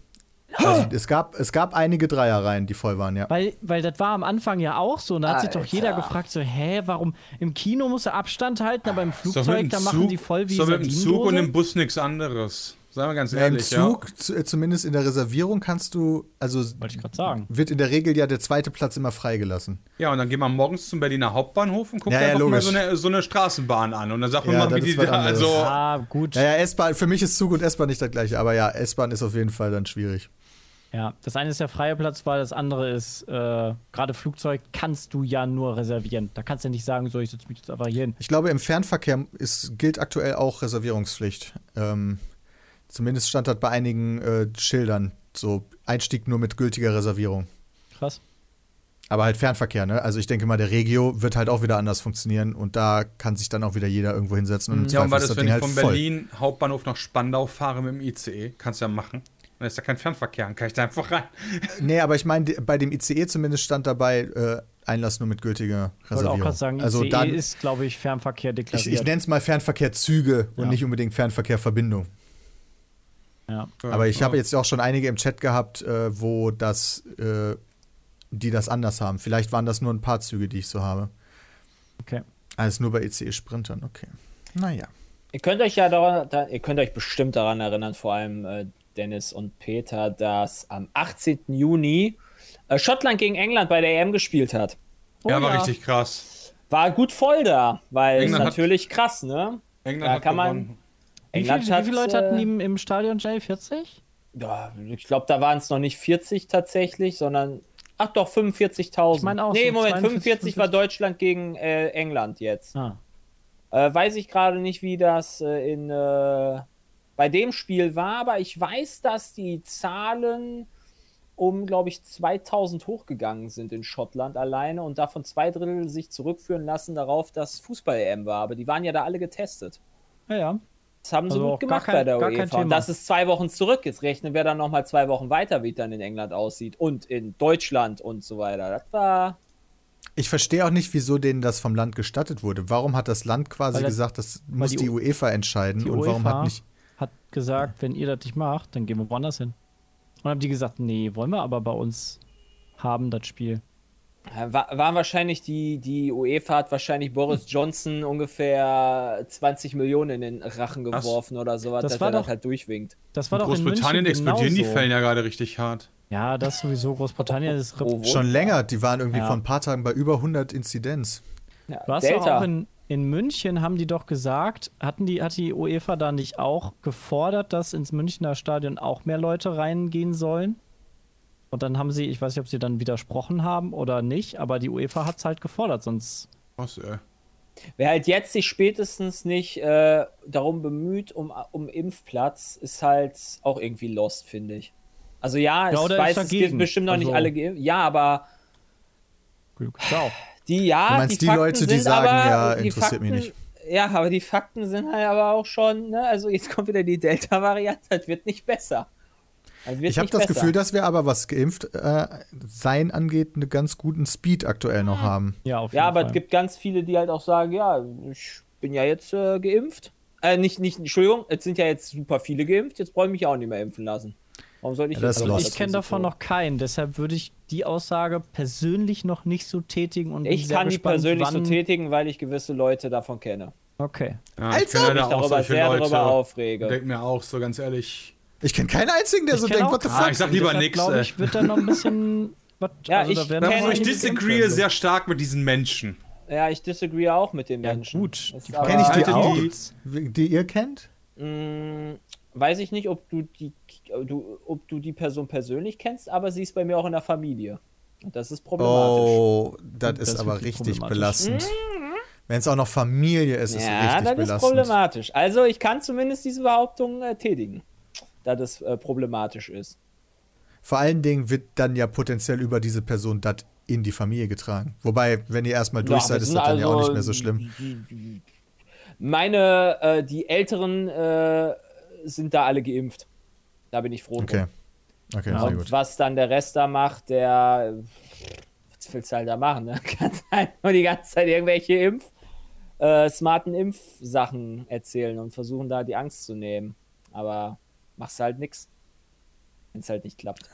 Also es gab, es gab einige Dreierreihen, die voll waren, ja. Weil, weil das war am Anfang ja auch so. Und da hat sich doch Alter. jeder gefragt, so, hä, warum? Im Kino musst du Abstand halten, aber im Flugzeug, da machen Zug- die voll wie doch mit dem Zug und im Bus nichts anderes. Sagen wir ganz Ja, Im ehrlich, Zug, zu, äh, zumindest in der Reservierung, kannst du, also Wollte ich gerade sagen. wird in der Regel ja der zweite Platz immer freigelassen. ja. Ja, und dann gehen wir morgens zum Berliner Hauptbahnhof und gucken Ja, ja, einfach mal so eine, so eine Straßenbahn an. Und dann sagt man Ja, mal, wie die da, also. Ah, gut. Naja, S-Bahn, für mich ist Zug und S-Bahn nicht das gleiche, aber ja, S-Bahn ist auf jeden Fall dann schwierig. Ja, das eine ist der freie Platz, weil das andere ist, äh, gerade Flugzeug kannst du ja nur reservieren. Da kannst du nicht sagen, so, ich setze mich jetzt einfach hier hin. Ich glaube, im Fernverkehr ist, gilt aktuell auch Reservierungspflicht. Ähm, zumindest stand das bei einigen äh, Schildern. So Einstieg nur mit gültiger Reservierung. Krass. Aber halt Fernverkehr, ne? Also ich denke mal, der Regio wird halt auch wieder anders funktionieren und da kann sich dann auch wieder jeder irgendwo hinsetzen und im Ja, und war das, das wenn ich halt von voll. Berlin Hauptbahnhof nach Spandau fahre mit dem ICE? Kannst du ja machen. Dann ist da kein Fernverkehr, dann kann ich da einfach rein. Nee, aber ich meine, bei dem ICE zumindest stand dabei äh, Einlass nur mit gültiger Ich wollte auch Reservierung. gerade sagen, also ICE dann, ist, glaube ich, Fernverkehr ich, deklariert. ich nenne es mal Fernverkehrzüge und Ja. nicht unbedingt Fernverkehrverbindung. ja. Aber ich habe jetzt auch schon einige im Chat gehabt, äh, wo das, äh, die das anders haben. Vielleicht waren das nur ein paar Züge, die ich so habe. Okay. Alles nur bei ECE-Sprintern, okay. Naja. Ihr könnt euch ja daran, da, ihr könnt euch bestimmt daran erinnern, vor allem äh, Dennis und Peter, dass am 18. Juni äh, Schottland gegen England bei der EM gespielt hat. Oh ja, war ja. richtig krass. War gut voll da, weil es England hat- natürlich krass, ne? England Da hat kann man- gewonnen. Wie, viel, wie viele Leute hatten die im, im Stadion, Jay? 40? Ja, ich glaube, da waren es noch nicht 40 tatsächlich, sondern ach doch 45.000. Ich meine auch Nee, so Moment, 42, 45 war Deutschland gegen äh, England jetzt. Ah. Äh, weiß ich gerade nicht, wie das äh, in äh, bei dem Spiel war, aber ich weiß, dass die Zahlen um, glaube ich, 2000 hochgegangen sind in Schottland alleine und davon zwei Drittel sich zurückführen lassen darauf, dass Fußball-EM war. Aber die waren ja da alle getestet. Ja, ja. Das haben sie Also auch gut gemacht kein- bei der UEFA. Und das ist zwei Wochen zurück. Jetzt rechnen wir dann nochmal zwei Wochen weiter, wie es dann in England aussieht. Und in Deutschland und so weiter. Das war. Ich verstehe auch nicht, wieso denen das vom Land gestattet wurde. Warum hat das Land quasi das- gesagt, das muss die die, UEFA entscheiden Die und warum UEFA hat nicht. Gesagt, wenn ihr das nicht macht, dann gehen wir woanders hin. Und haben die gesagt, nee, wollen wir aber bei uns haben, das Spiel. Äh, War, waren wahrscheinlich die, die UEFA hat wahrscheinlich Boris Johnson ungefähr 20 Millionen in den Rachen geworfen oder sowas, Das dass war er das doch- halt durchwinkt. Das war In doch in Großbritannien München explodieren die genauso. Fällen ja gerade richtig hart. Ja, das sowieso. Großbritannien ist wo- Schon länger, die waren irgendwie Ja. vor ein paar Tagen bei über 100 Inzidenz. Ja, Du hast Delta. auch in, in München, haben die doch gesagt, hatten die, hat die UEFA da nicht auch gefordert, dass ins Münchner Stadion auch mehr Leute reingehen sollen? Und dann haben sie, ich weiß nicht, ob sie dann widersprochen haben oder nicht, aber die UEFA hat es halt gefordert, sonst. Was, ey. Wer halt jetzt sich spätestens nicht äh, darum bemüht, um, um Impfplatz, ist halt auch irgendwie lost, finde ich. Also ja, ich Ja, ist weiß, es gibt bestimmt noch nicht Also- alle geimpft. Ja, aber Glück auch. Die, ja, Du meinst die Fakten Leute, die sagen, aber, ja, die interessiert mich Fakten, nicht. Ja, aber die Fakten sind halt aber auch schon, ne? also jetzt kommt wieder die Delta-Variante, das wird nicht besser. Wird Ich habe das besser. Gefühl, dass wir aber, was geimpft äh, sein angeht, einen ganz guten Speed aktuell noch haben. Ja, auf jeden Ja, aber Fall. es gibt ganz viele, die halt auch sagen, ja, ich bin ja jetzt äh, geimpft. Äh, nicht, nicht, Entschuldigung, es sind ja jetzt super viele geimpft, jetzt brauche ich mich auch nicht mehr impfen lassen. Warum soll ich Ja, das lost. ich kenne davon noch keinen, deshalb würde ich die Aussage persönlich noch nicht so tätigen und Ich kann die gespannt, persönlich so tätigen, weil ich gewisse Leute davon kenne. Okay. Ja, Als ich kenne ob leider Ich auch darüber sehr Leute. darüber aufrege. Denkt mir auch so ganz ehrlich. Ich kenne keinen einzigen, der Ich so denkt, what the fuck? Ah, ich sag lieber Deshalb nix, glaube ey. ich, wird da noch ein bisschen. was, Ja, also ich da Also ich disagree sehr stark mit diesen Menschen. Ja, ich disagree auch mit den Ja, Menschen. gut. Ist Die aber- Kenn ich die Alte, auch? die- Die ihr kennt? Mm, weiß ich nicht, ob du die, du, ob du die Person persönlich kennst, aber sie ist bei mir auch in der Familie. Und das ist problematisch. Oh, das Das ist aber richtig belastend. Wenn es auch noch Familie ist, ist es ja, richtig das ist belastend. problematisch. Also ich kann zumindest diese Behauptung äh, tätigen, dass es äh, problematisch ist. Vor allen Dingen wird dann ja potenziell über diese Person das in die Familie getragen. Wobei, wenn ihr erstmal durch Ja, seid, ist das dann ja auch also- nicht mehr so schlimm. Meine, äh, die Älteren äh, sind da alle geimpft. Da bin ich froh Okay. drum. Okay, sehr Und gut. was dann der Rest da macht, der. Was willst du halt da machen? Ne? Kannst halt nur die ganze Zeit irgendwelche Impf, äh, smarten Impfsachen erzählen und versuchen da die Angst zu nehmen. Aber machst halt nix. Wenn es halt nicht klappt.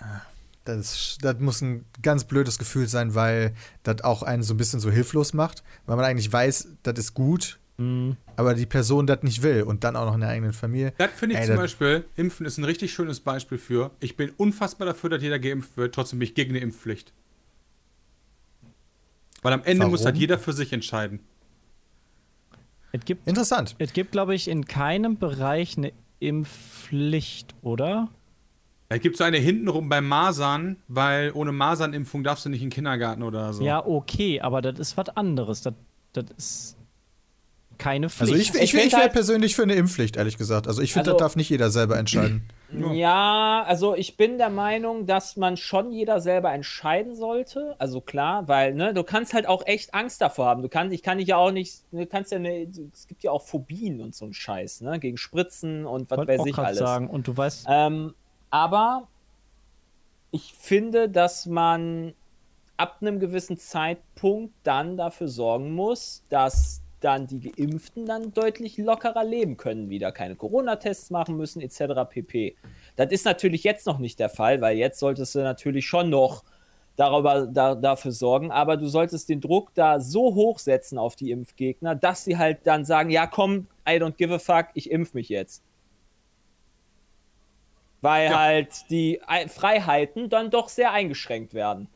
Das, das muss ein ganz blödes Gefühl sein, weil das auch einen so ein bisschen so hilflos macht, weil man eigentlich weiß, das ist gut, Mhm. aber die Person das nicht will und dann auch noch in der eigenen Familie. Das finde ich Ey, zum Beispiel, Impfen ist ein richtig schönes Beispiel für. Ich bin unfassbar dafür, dass jeder geimpft wird, trotzdem bin ich gegen eine Impfpflicht. Weil am Ende muss Warum? halt jeder für sich entscheiden. Es gibt, Interessant. es gibt glaube ich, in keinem Bereich eine Impfpflicht, oder? Es gibt so eine hintenrum beim Masern, weil ohne Masernimpfung darfst du nicht in den Kindergarten oder so. Ja, okay, aber das ist was anderes. Das, das ist keine Pflicht. Also ich, ich, Ich ich, wäre halt- persönlich für eine Impfpflicht, ehrlich gesagt. Also ich finde, Also- das darf nicht jeder selber entscheiden. Ja, also ich bin der Meinung, dass man schon jeder selber entscheiden sollte. Also klar, weil ne, du kannst halt auch echt Angst davor haben. Du kannst, ich kann dich ja auch nicht, du kannst ja ne, es gibt ja auch Phobien und so ein Scheiß, ne, gegen Spritzen und was weiß ich alles. sagen. Und du weißt, Ähm, Aber ich finde, dass man ab einem gewissen Zeitpunkt dann dafür sorgen muss, dass dann die Geimpften dann deutlich lockerer leben können, wieder keine Corona-Tests machen müssen, etc. pp. Das ist natürlich jetzt noch nicht der Fall, weil jetzt solltest du natürlich schon noch darüber, da, dafür sorgen, aber du solltest den Druck da so hoch setzen auf die Impfgegner, dass sie halt dann sagen, ja komm, I don't give a fuck, ich impf mich jetzt. Weil Ja. halt die Ei- Freiheiten dann doch sehr eingeschränkt werden.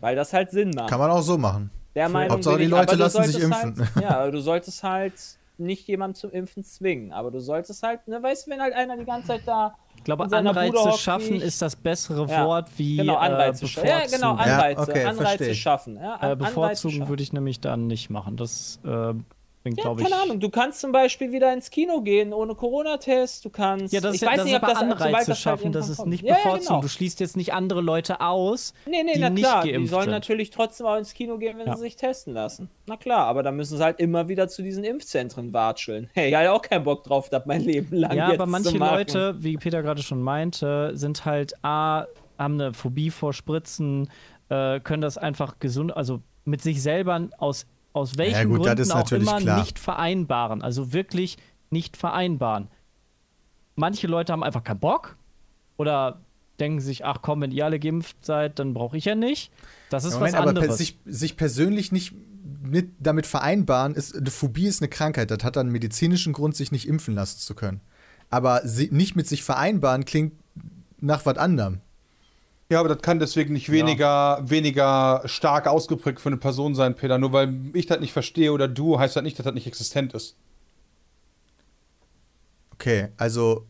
Weil das halt Sinn macht. Kann man auch so machen. Der Meinung Hauptsache, bin die ich, Leute lassen sich impfen. Halt, ja, du solltest halt nicht jemanden zum Impfen zwingen, aber du solltest halt, ne, weißt du, wenn halt einer die ganze Zeit da. Ich glaube, Anreize schaffen ist das bessere Ja, Wort wie Genau, Anreize äh, schaffen. Ja, genau, bevorzugen. Anreize, Ja, okay, Anreize schaffen. Ja, Äh, Anreize bevorzugen würde ich nämlich dann nicht machen. Das äh, bringt, Ja, ich. keine Ahnung, du kannst zum Beispiel wieder ins Kino gehen ohne Corona-Test, du kannst. Ja, das ist, ich ja, weiß das nicht, ist ob das, Anreize das halt schaffen, das irgendwann ist kommt. nicht Ja, ja, bevorzugen. genau. Du schließt jetzt nicht andere Leute aus, Nee, nee, die na nicht klar, geimpft die sollen sind. natürlich trotzdem auch ins Kino gehen, wenn Ja. sie sich testen lassen. Na klar, aber dann müssen sie halt immer wieder zu diesen Impfzentren watscheln. Hey, ich hatte auch keinen Bock drauf, das mein Leben lang Ja, jetzt aber manche zu. Leute, wie Peter gerade schon meinte, sind halt A, haben eine Phobie vor Spritzen, äh, können das einfach gesund, also mit sich selber aus, aus welchen gut, das Gründen auch immer klar. nicht vereinbaren. Also wirklich nicht vereinbaren. Manche Leute haben einfach keinen Bock oder denken sich, ach komm, wenn ihr alle geimpft seid, dann brauche ich ja nicht. Das ist Ja, was Moment, aber per, anderes. sich, sich persönlich nicht mit, damit vereinbaren, ist, eine Phobie ist eine Krankheit. Das hat dann einen medizinischen Grund, sich nicht impfen lassen zu können. Aber sie, nicht mit sich vereinbaren klingt nach was anderem. Ja, aber das kann deswegen nicht weniger, weniger stark ausgeprägt für eine Person sein, Peter. Nur weil ich das nicht verstehe oder du, heißt das nicht, dass das nicht existent ist. Okay, also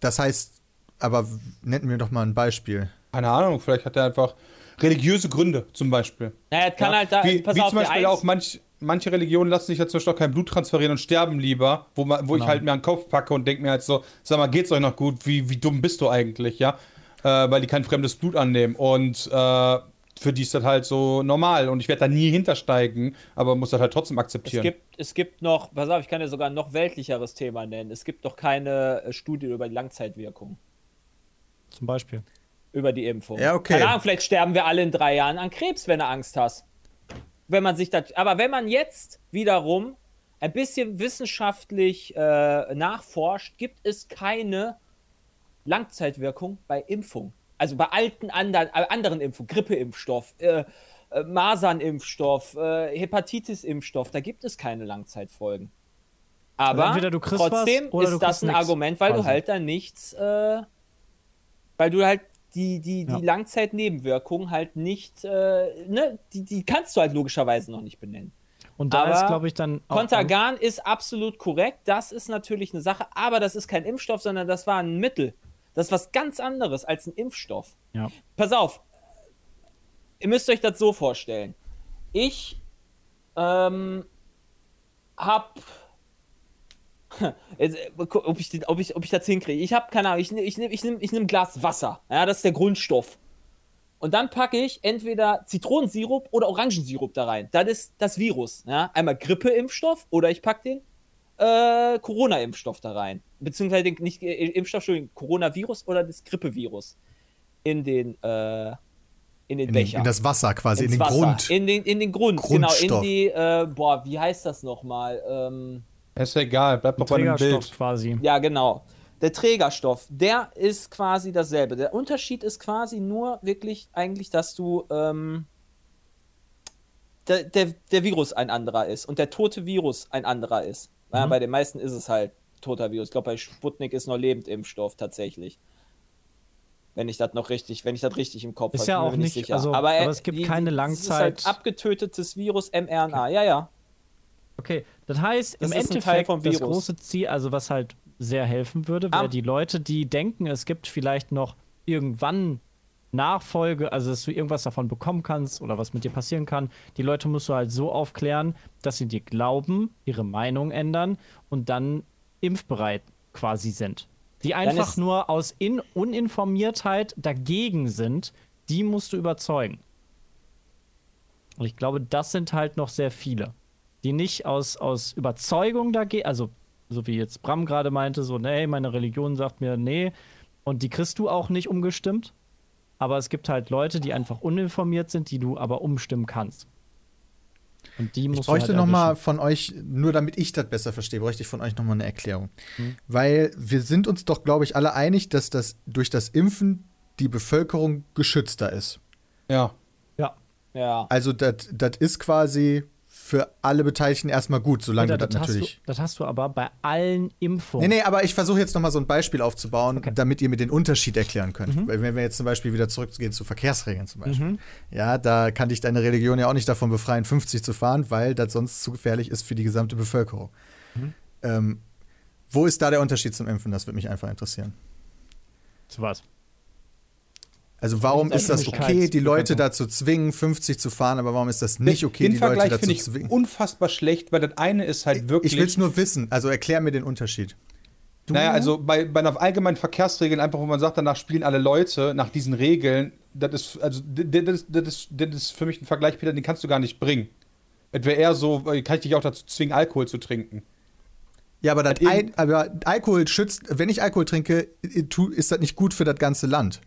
das heißt, aber nennen wir doch mal ein Beispiel. Keine Ahnung, vielleicht hat er einfach religiöse Gründe zum Beispiel. Naja, es kann Ja, halt da, wie, pass wie auf, zum Beispiel auch manch, manche Religionen lassen sich ja zum Beispiel auch kein Blut transferieren und sterben lieber, wo, man, wo ich Genau. halt mir an den Kopf packe und denke mir halt so, sag mal, geht's euch noch gut? Wie, wie dumm bist du eigentlich, ja? Äh, weil die kein fremdes Blut annehmen. Und äh, für die ist das halt so normal. Und ich werde da nie hintersteigen, aber muss das halt trotzdem Es akzeptieren. gibt, es gibt noch, pass auf, ich kann dir sogar ein noch weltlicheres Thema nennen. Es gibt doch keine äh, Studie über die Langzeitwirkung, Zum Beispiel. über die Impfung. Ja, okay. Keine Ahnung, vielleicht sterben wir alle in drei Jahren an Krebs, wenn du Angst hast. Wenn man sich das, aber wenn man jetzt wiederum ein bisschen wissenschaftlich äh, nachforscht, gibt es keine Langzeitwirkung bei Impfung. Also bei alten anderen, äh, anderen Impfungen, Grippeimpfstoff, äh, äh, Masernimpfstoff, äh, Hepatitis-Impfstoff, da gibt es keine Langzeitfolgen. Aber Also du trotzdem du ist das ein nix, Argument, weil du quasi. halt dann nichts, äh, weil du halt die, die, die Ja. Langzeitnebenwirkungen halt nicht, äh, ne, die, die kannst du halt logischerweise noch nicht benennen. Und da Aber ist, glaube ich, dann auch. Contergan ist absolut korrekt. Das ist natürlich eine Sache, aber das ist kein Impfstoff, sondern das war ein Mittel. Das ist was ganz anderes als ein Impfstoff. Ja. Pass auf. Ihr müsst euch das so vorstellen. Ich ähm, hab. Jetzt, ob, ich, ob, ich, ob ich das hinkriege. Ich habe keine Ahnung, ich nehme ich nehm, ich nehm, ich nehm ein Glas Wasser. Ja, das ist der Grundstoff. Und dann packe ich entweder Zitronensirup oder Orangensirup da rein. Das ist das Virus. Ja? Einmal Grippeimpfstoff oder ich packe den äh, Corona-Impfstoff da rein. Beziehungsweise den, nicht äh, Impfstoff, Entschuldigung, Coronavirus oder das Grippevirus. In den, äh, in den In, Becher. in das Wasser quasi, Ins in den Wasser. Grund. In den, in den Grund, genau. In die, äh, boah, wie heißt das nochmal? Ähm, Ist ja egal, bleib doch bei dem Bild. quasi. ja, genau. Der Trägerstoff, der ist quasi dasselbe. Der Unterschied ist quasi nur wirklich eigentlich, dass du ähm, der, der, der Virus ein anderer ist und der tote Virus ein anderer ist. Ja, bei den meisten ist es halt toter Virus. Ich glaube, bei Sputnik ist noch Lebendimpfstoff tatsächlich. Wenn ich das noch richtig, wenn ich das richtig im Kopf Ist habe, ja bin mir auch nicht sicher. also, aber, aber es gibt keine Es ist Langzeit- halt abgetötetes Virus mRNA. Ja, ja. Okay, das heißt, Das im ist Endeffekt, vom das Virus. große Ziel, also was halt sehr helfen würde, wäre die Leute, die denken, es gibt vielleicht noch irgendwann Nachfolge, also dass du irgendwas davon bekommen kannst oder was mit dir passieren kann. Die Leute musst du halt so aufklären, dass sie dir glauben, ihre Meinung ändern und dann impfbereit quasi sind. Die einfach nur aus In Uninformiertheit dagegen sind, die musst du überzeugen. Und ich glaube, das sind halt noch sehr viele, die nicht aus, aus Überzeugung dagegen, also so wie jetzt Bram gerade meinte, so, nee, meine Religion sagt mir, nee, Und die kriegst du auch nicht umgestimmt. Aber es gibt halt Leute, die einfach uninformiert sind, die du aber umstimmen kannst. Und die musst Ich bräuchte halt noch mal erwischen. von euch, nur damit ich das besser verstehe, bräuchte ich von euch noch mal eine Erklärung. Mhm. Weil wir sind uns doch, glaube ich, alle einig, dass das durch das Impfen die Bevölkerung geschützter ist. Ja. Ja. Ja. Also das ist quasi für alle Beteiligten erstmal gut, solange Alter, du das das, natürlich. hast du, das hast du aber bei allen Impfungen. Nee, nee, aber ich versuche jetzt noch mal so ein Beispiel aufzubauen, damit ihr mir den Unterschied erklären könnt. Mhm. Weil wenn wir jetzt zum Beispiel wieder zurückgehen zu Verkehrsregeln zum Beispiel. Ja, da kann dich deine Religion ja auch nicht davon befreien, 50 zu fahren, weil das sonst zu gefährlich ist für die gesamte Bevölkerung. Mhm. Ähm, wo ist da der Unterschied zum Impfen? Das würde mich einfach interessieren. Zu was? Also warum Das ist das okay, die Leute dazu zwingen, 50 zu fahren, aber warum ist das nicht okay, Den die Leute Vergleich dazu finde zu ich zwingen? unfassbar schlecht, weil das eine ist halt wirklich. Ich will es nur wissen, also erklär mir den Unterschied. Naja, also bei, bei einer allgemeinen Verkehrsregeln, einfach wo man sagt, danach spielen alle Leute nach diesen Regeln, das ist, also, das, das, ist, das ist für mich ein Vergleich, Peter, den kannst du gar nicht bringen. Es wäre eher so, äh, kann ich dich auch dazu zwingen, Alkohol zu trinken. Ja, aber, das Al aber Alkohol schützt, wenn ich Alkohol trinke, tu- ist das nicht gut für das ganze Land.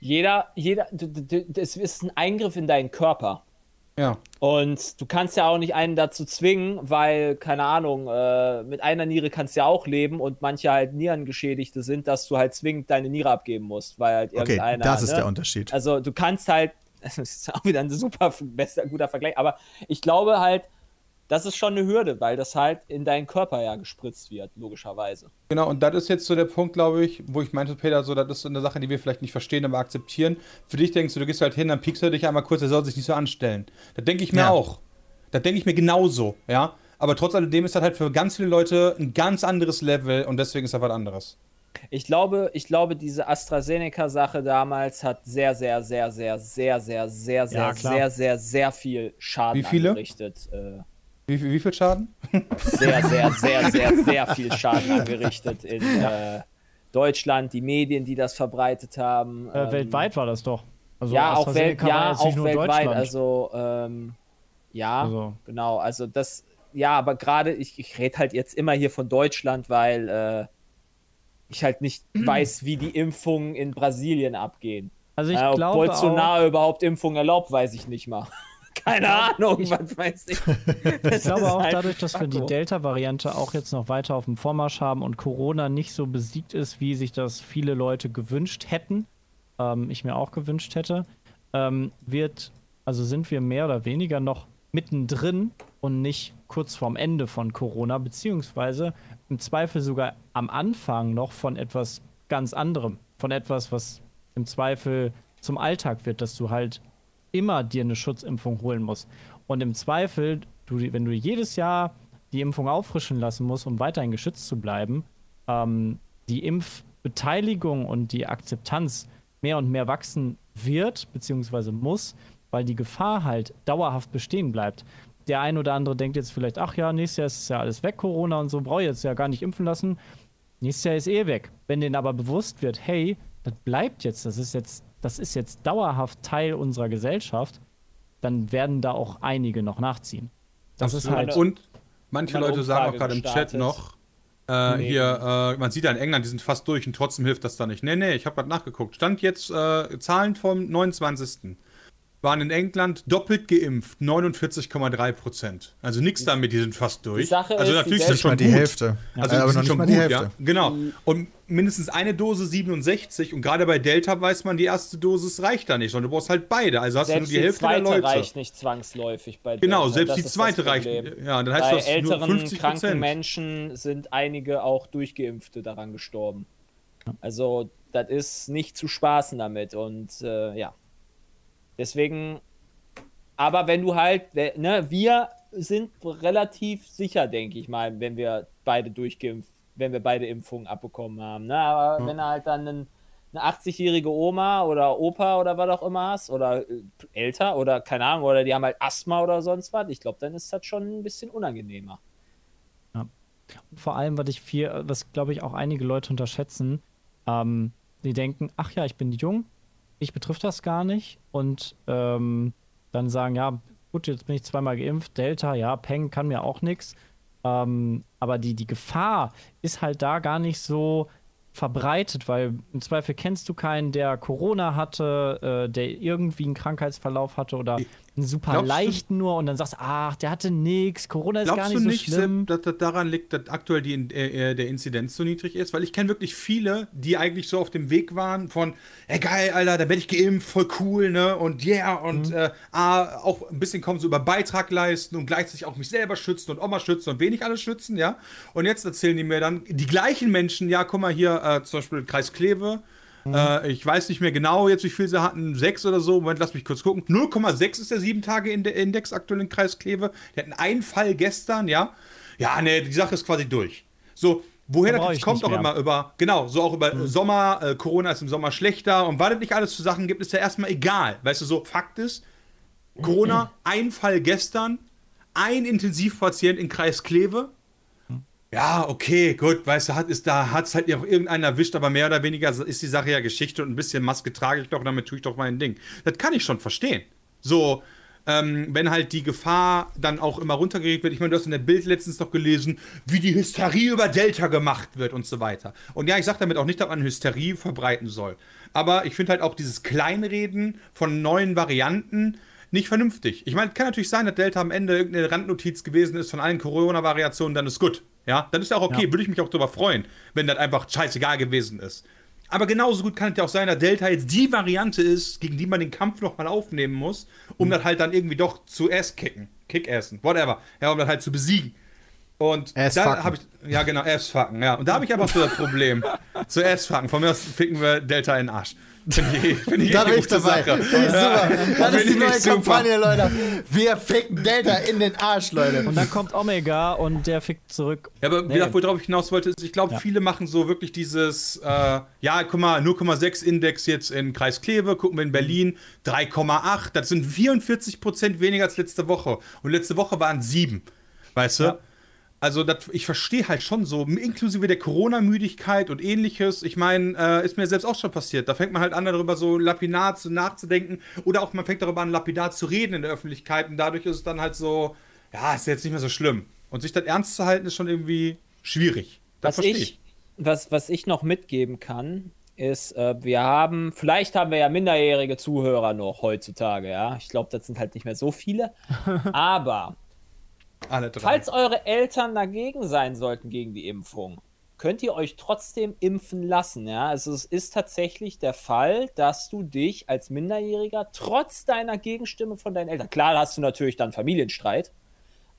Jeder, jeder, das ist ein Eingriff in deinen Körper. Ja. Und du kannst ja auch nicht einen dazu zwingen, weil, keine Ahnung, äh, mit einer Niere kannst du ja auch leben und manche halt Nierengeschädigte sind, dass du halt zwingend deine Niere abgeben musst, weil halt Okay, irgendeiner. das ist ne? der Unterschied. Also du kannst halt, das ist auch wieder ein super bester, guter Vergleich, aber ich glaube halt, das ist schon eine Hürde, weil das halt in deinen Körper ja gespritzt wird, logischerweise. Genau, und das ist jetzt so der Punkt, glaube ich, wo ich meinte, Peter, so, das ist so eine Sache, die wir vielleicht nicht verstehen, aber akzeptieren. Für dich denkst du, du gehst halt hin, dann piekst du dich einmal kurz, er soll sich nicht so anstellen. Das denke ich mir Ja. auch. Das denke ich mir genauso, ja. Aber trotz alledem ist das halt für ganz viele Leute ein ganz anderes Level und deswegen ist das was anderes. Ich glaube, ich glaube, diese AstraZeneca-Sache damals hat sehr, sehr, sehr, sehr, sehr, sehr, sehr, sehr, Ja, klar. sehr, sehr, sehr viel Schaden Wie viele? Wie, viel- wie viel Schaden? sehr, sehr, sehr, sehr, sehr viel Schaden angerichtet in äh, Deutschland, die Medien, die das verbreitet haben. Äh, ähm, weltweit war das doch. Also ja, auch, Welt, ja, auch nur weltweit. Also, ähm, ja, Also. genau. Also, das, ja, aber gerade, ich, ich rede halt jetzt immer hier von Deutschland, weil äh, ich halt nicht weiß, wie die Impfungen in Brasilien abgehen. Also ich äh, ob glaube auch, Bolsonaro überhaupt Impfungen erlaubt, weiß ich nicht mal. Keine Ahnung, was weiß ich. ich glaube auch halt dadurch, dass wir die Faktor. Delta-Variante auch jetzt noch weiter auf dem Vormarsch haben und Corona nicht so besiegt ist, wie sich das viele Leute gewünscht hätten, ähm, ich mir auch gewünscht hätte, ähm, wird, also sind wir mehr oder weniger noch mittendrin und nicht kurz vorm Ende von Corona, beziehungsweise im Zweifel sogar am Anfang noch von etwas ganz anderem, von etwas, was im Zweifel zum Alltag wird, dass du halt immer dir eine Schutzimpfung holen musst. Und im Zweifel, du, wenn du jedes Jahr die Impfung auffrischen lassen musst, um weiterhin geschützt zu bleiben, ähm, die Impfbeteiligung und die Akzeptanz mehr und mehr wachsen wird, beziehungsweise muss, weil die Gefahr halt dauerhaft bestehen bleibt. Der ein oder andere denkt jetzt vielleicht, ach ja, nächstes Jahr ist ja alles weg, Corona und so, brauche ich jetzt ja gar nicht impfen lassen. Nächstes Jahr ist eh weg. Wenn denen aber bewusst wird, hey, das bleibt jetzt, das ist jetzt, das ist jetzt dauerhaft Teil unserer Gesellschaft, dann werden da auch einige noch nachziehen. Das ist Absolut. halt. Und manche Leute sagen auch gerade im Chat noch, äh, Nee. hier, äh, man sieht ja in England, die sind fast durch und trotzdem hilft das da nicht. Nee, nee, ich habe gerade nachgeguckt. Stand jetzt äh, Zahlen vom 29. Waren in England doppelt geimpft, 49,3 Prozent. Also nichts damit, die sind fast durch. Sache also ist, natürlich die ist das Nicht mal schon die gut. Hälfte. Also Äh, aber die sind noch nicht schon mal die gut, Hälfte. ja. Genau. Und mindestens eine Dose 67 und gerade bei Delta weiß man, die erste Dosis reicht da nicht, sondern du brauchst halt beide. Also hast Selbst du nur die Hälfte der zweite Leute. reicht nicht zwangsläufig bei Genau, Delta. selbst Das die zweite reicht. Ja, dann heißt Bei das nur älteren, 50 kranken Prozent. Menschen sind einige auch Durchgeimpfte daran gestorben. Also, das ist nicht zu spaßen damit. Und äh, ja. Deswegen, aber wenn du halt, ne, wir sind relativ sicher, denke ich mal, wenn wir beide durchgeimpft, wenn wir beide Impfungen abbekommen haben. Ne? Aber wenn du halt dann einen, eine 80-jährige Oma oder Opa oder was auch immer hast oder äh, älter oder keine Ahnung, oder die haben halt Asthma oder sonst was, ich glaube, dann ist das schon ein bisschen unangenehmer. Vor allem, was ich viel, was glaube ich auch einige Leute unterschätzen, ähm, die denken, ach ja, ich bin jung, ich betrifft das gar nicht und ähm, dann sagen, ja, gut, jetzt bin ich zweimal geimpft, Delta, ja, Peng kann mir auch nichts. Ähm, aber die, die Gefahr ist halt da gar nicht so verbreitet, weil im Zweifel kennst du keinen, der Corona hatte, äh, der irgendwie einen Krankheitsverlauf hatte oder einen super Glaubst du- leichten nur und dann sagst, ach, der hatte nix, Corona ist gar Glaubst nicht du so nicht, schlimm. Sepp, dass das daran liegt, dass aktuell die, äh, äh, der Inzidenz so niedrig ist? Weil ich kenne wirklich viele, die eigentlich so auf dem Weg waren von, ey geil, Alter, da werde ich geimpft, voll cool, ne? Und yeah, und Mhm. äh, ah, auch ein bisschen kommen so über Beitrag leisten und gleichzeitig auch mich selber schützen und Oma schützen und wenig alles schützen, ja? Und jetzt erzählen die mir dann, die gleichen Menschen, ja, guck mal hier, äh, zum Beispiel Kreis Kleve, Äh, ich weiß nicht mehr genau jetzt, wie viel sie hatten. Sechs oder so. Moment, lass mich kurz gucken. 0,6 ist der 7-Tage-Index aktuell in Kreis Kleve. Die hatten einen Fall gestern, ja. Ja, ne, die Sache ist quasi durch. So, woher Da das jetzt kommt, auch mehr. immer über, genau, so auch über Sommer, äh, Corona ist im Sommer schlechter und was es nicht alles zu Sachen gibt, ist ja erstmal egal. Weißt du, so Fakt ist, Corona, ein Fall gestern, ein Intensivpatient in Kreis Kleve, ja, okay, gut, weißt du, hat es da hat's halt auch irgendeiner erwischt, aber mehr oder weniger ist die Sache ja Geschichte und ein bisschen Maske trage ich doch, damit tue ich doch mein Ding. Das kann ich schon verstehen. So, ähm, wenn halt die Gefahr dann auch immer runtergeregt wird. Ich meine, du hast in der Bild letztens doch gelesen, wie die Hysterie über Delta gemacht wird und so weiter. Und ja, ich sage damit auch nicht, dass man Hysterie verbreiten soll. Aber ich finde halt auch dieses Kleinreden von neuen Varianten nicht vernünftig. Ich meine, kann natürlich sein, dass Delta am Ende irgendeine Randnotiz gewesen ist von allen Corona-Variationen, dann ist gut. Ja, dann ist ja auch okay, würde ich mich auch darüber freuen, wenn das einfach scheißegal gewesen ist. Aber genauso gut kann es ja auch sein, dass Delta jetzt die Variante ist, gegen die man den Kampf nochmal aufnehmen muss, um das halt dann irgendwie doch zu ass-kicken, kick-assen, whatever. Ja, um das halt zu besiegen. Und Ass da habe ich, ja genau, ass-fucken, ja. Und da habe ich aber so das Problem. zu ass-fucken. Von mir aus ficken wir Delta in den Arsch. Finde ich, Da bin ich dabei. Sache. Finde ich super. Das ist die neue super. Kampagne, Leute. Wir ficken Delta in den Arsch, Leute. Und dann kommt Omega und der fickt zurück. Ja, aber Nee. worauf ich hinaus wollte, ist, ich glaube, Ja. viele machen so wirklich dieses, äh, ja, guck mal, 0,6 Index jetzt in Kreis Kleve, gucken wir in Berlin, 3,8, das sind 44 Prozent weniger als letzte Woche. Und letzte Woche waren sieben, weißt du? Ja. Also, das, ich verstehe halt schon so, inklusive der Corona-Müdigkeit und ähnliches. Ich meine, äh, ist mir selbst auch schon passiert. Da fängt man halt an, darüber so lapidar zu nachzudenken. Oder auch man fängt darüber an, lapidar zu reden in der Öffentlichkeit. Und dadurch ist es dann halt so, ja, ist jetzt nicht mehr so schlimm. Und sich das ernst zu halten, ist schon irgendwie schwierig. Das was verstehe ich, was, was ich noch mitgeben kann, ist, äh, wir haben, vielleicht haben wir ja minderjährige Zuhörer noch heutzutage, ja. Ich glaube, das sind halt nicht mehr so viele. Aber Alle drei. falls eure Eltern dagegen sein sollten gegen die Impfung, könnt ihr euch trotzdem impfen lassen, ja. Also es ist tatsächlich der Fall, dass du dich als Minderjähriger trotz deiner Gegenstimme von deinen Eltern, klar hast du natürlich dann Familienstreit,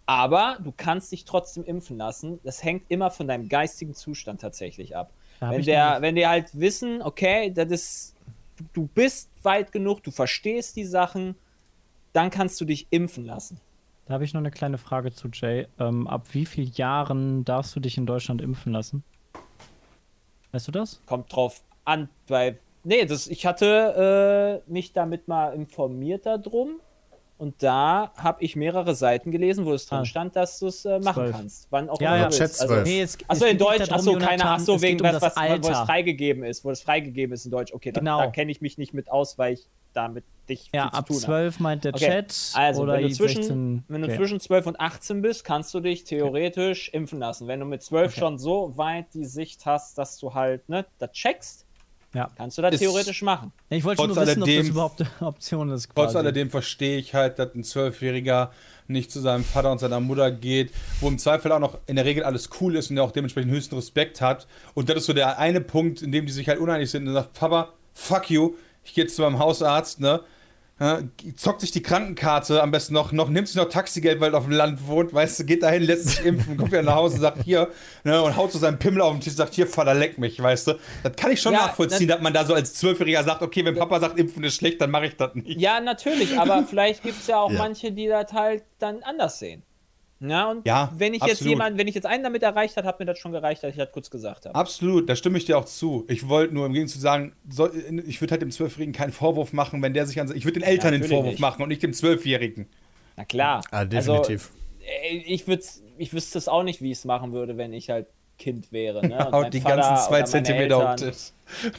aber du kannst dich trotzdem impfen lassen. Das hängt immer von deinem geistigen Zustand tatsächlich ab. Wenn, der, wenn die halt wissen, okay, das ist, du bist weit genug, du verstehst die Sachen, dann kannst du dich impfen lassen. Da habe ich noch eine kleine Frage zu Jay. Ähm, ab wie vielen Jahren darfst du dich in Deutschland impfen lassen? Weißt du das? Kommt drauf an, bei. Nee, das, ich hatte äh, mich damit mal informiert darum. Und da habe ich mehrere Seiten gelesen, wo es drin Ah. stand, dass du es äh, machen Zwölf. kannst. Wann auch Ja, immer ja. du Chat willst. Also. Nee, es, Achso, es in Deutsch, achso, keine, achso, wegen um was, das was, wo es freigegeben ist, wo es freigegeben ist in Deutsch. Okay, da, Genau. da kenne ich mich nicht mit aus, weil ich damit dich Ja, ab tun habe. 12 meint der Okay, Chat. Also, oder wenn du, zwischen, 16, wenn du okay. zwischen 12 und 18 bist, kannst du dich theoretisch impfen lassen. Wenn du mit 12 schon so weit die Sicht hast, dass du halt ne, das checkst, Ja. kannst du das Ist- theoretisch machen. Ich wollte schon Trotz nur wissen, ob das alledem- überhaupt eine Option ist. Trotz quasi. alledem verstehe ich halt, dass ein Zwölfjähriger nicht zu seinem Vater und seiner Mutter geht, wo im Zweifel auch noch in der Regel alles cool ist und der auch dementsprechend höchsten Respekt hat. Und das ist so der eine Punkt, in dem die sich halt uneinig sind und sagt, Papa, fuck you, ich gehe jetzt zu meinem Hausarzt, ne? Zockt sich die Krankenkarte am besten noch, noch nimmt sich noch Taxigeld, weil er auf dem Land wohnt, weißt du, geht dahin, lässt sich impfen, kommt wieder nach Hause und sagt hier, ne, und haut so seinen Pimmel auf den Tisch und sagt, hier, Vater, leck mich, weißt du. Das kann ich schon Ja, nachvollziehen, dass man da so als Zwölfjähriger sagt, okay, wenn Papa sagt, impfen ist schlecht, dann mache ich das nicht. Ja, natürlich, aber vielleicht gibt es ja auch Ja. manche, die das halt dann anders sehen. Ja, und Ja, wenn ich jetzt absolut. jemand, wenn ich jetzt einen damit erreicht habe, hat mir das schon gereicht, dass ich das kurz gesagt habe. Absolut, da stimme ich dir auch zu. Ich wollte nur im Gegenzug sagen, soll, ich würde halt dem Zwölfjährigen keinen Vorwurf machen, wenn der sich an. Ich würde den Eltern den natürlich Vorwurf nicht. machen und nicht dem Zwölfjährigen. Na klar. Ah, definitiv. Also, ich, würd's, ich wüsste es auch nicht, wie ich es machen würde, wenn ich halt Kind wäre. Ne? Und Haut die Vater ganzen zwei Zentimeter auf den Tisch.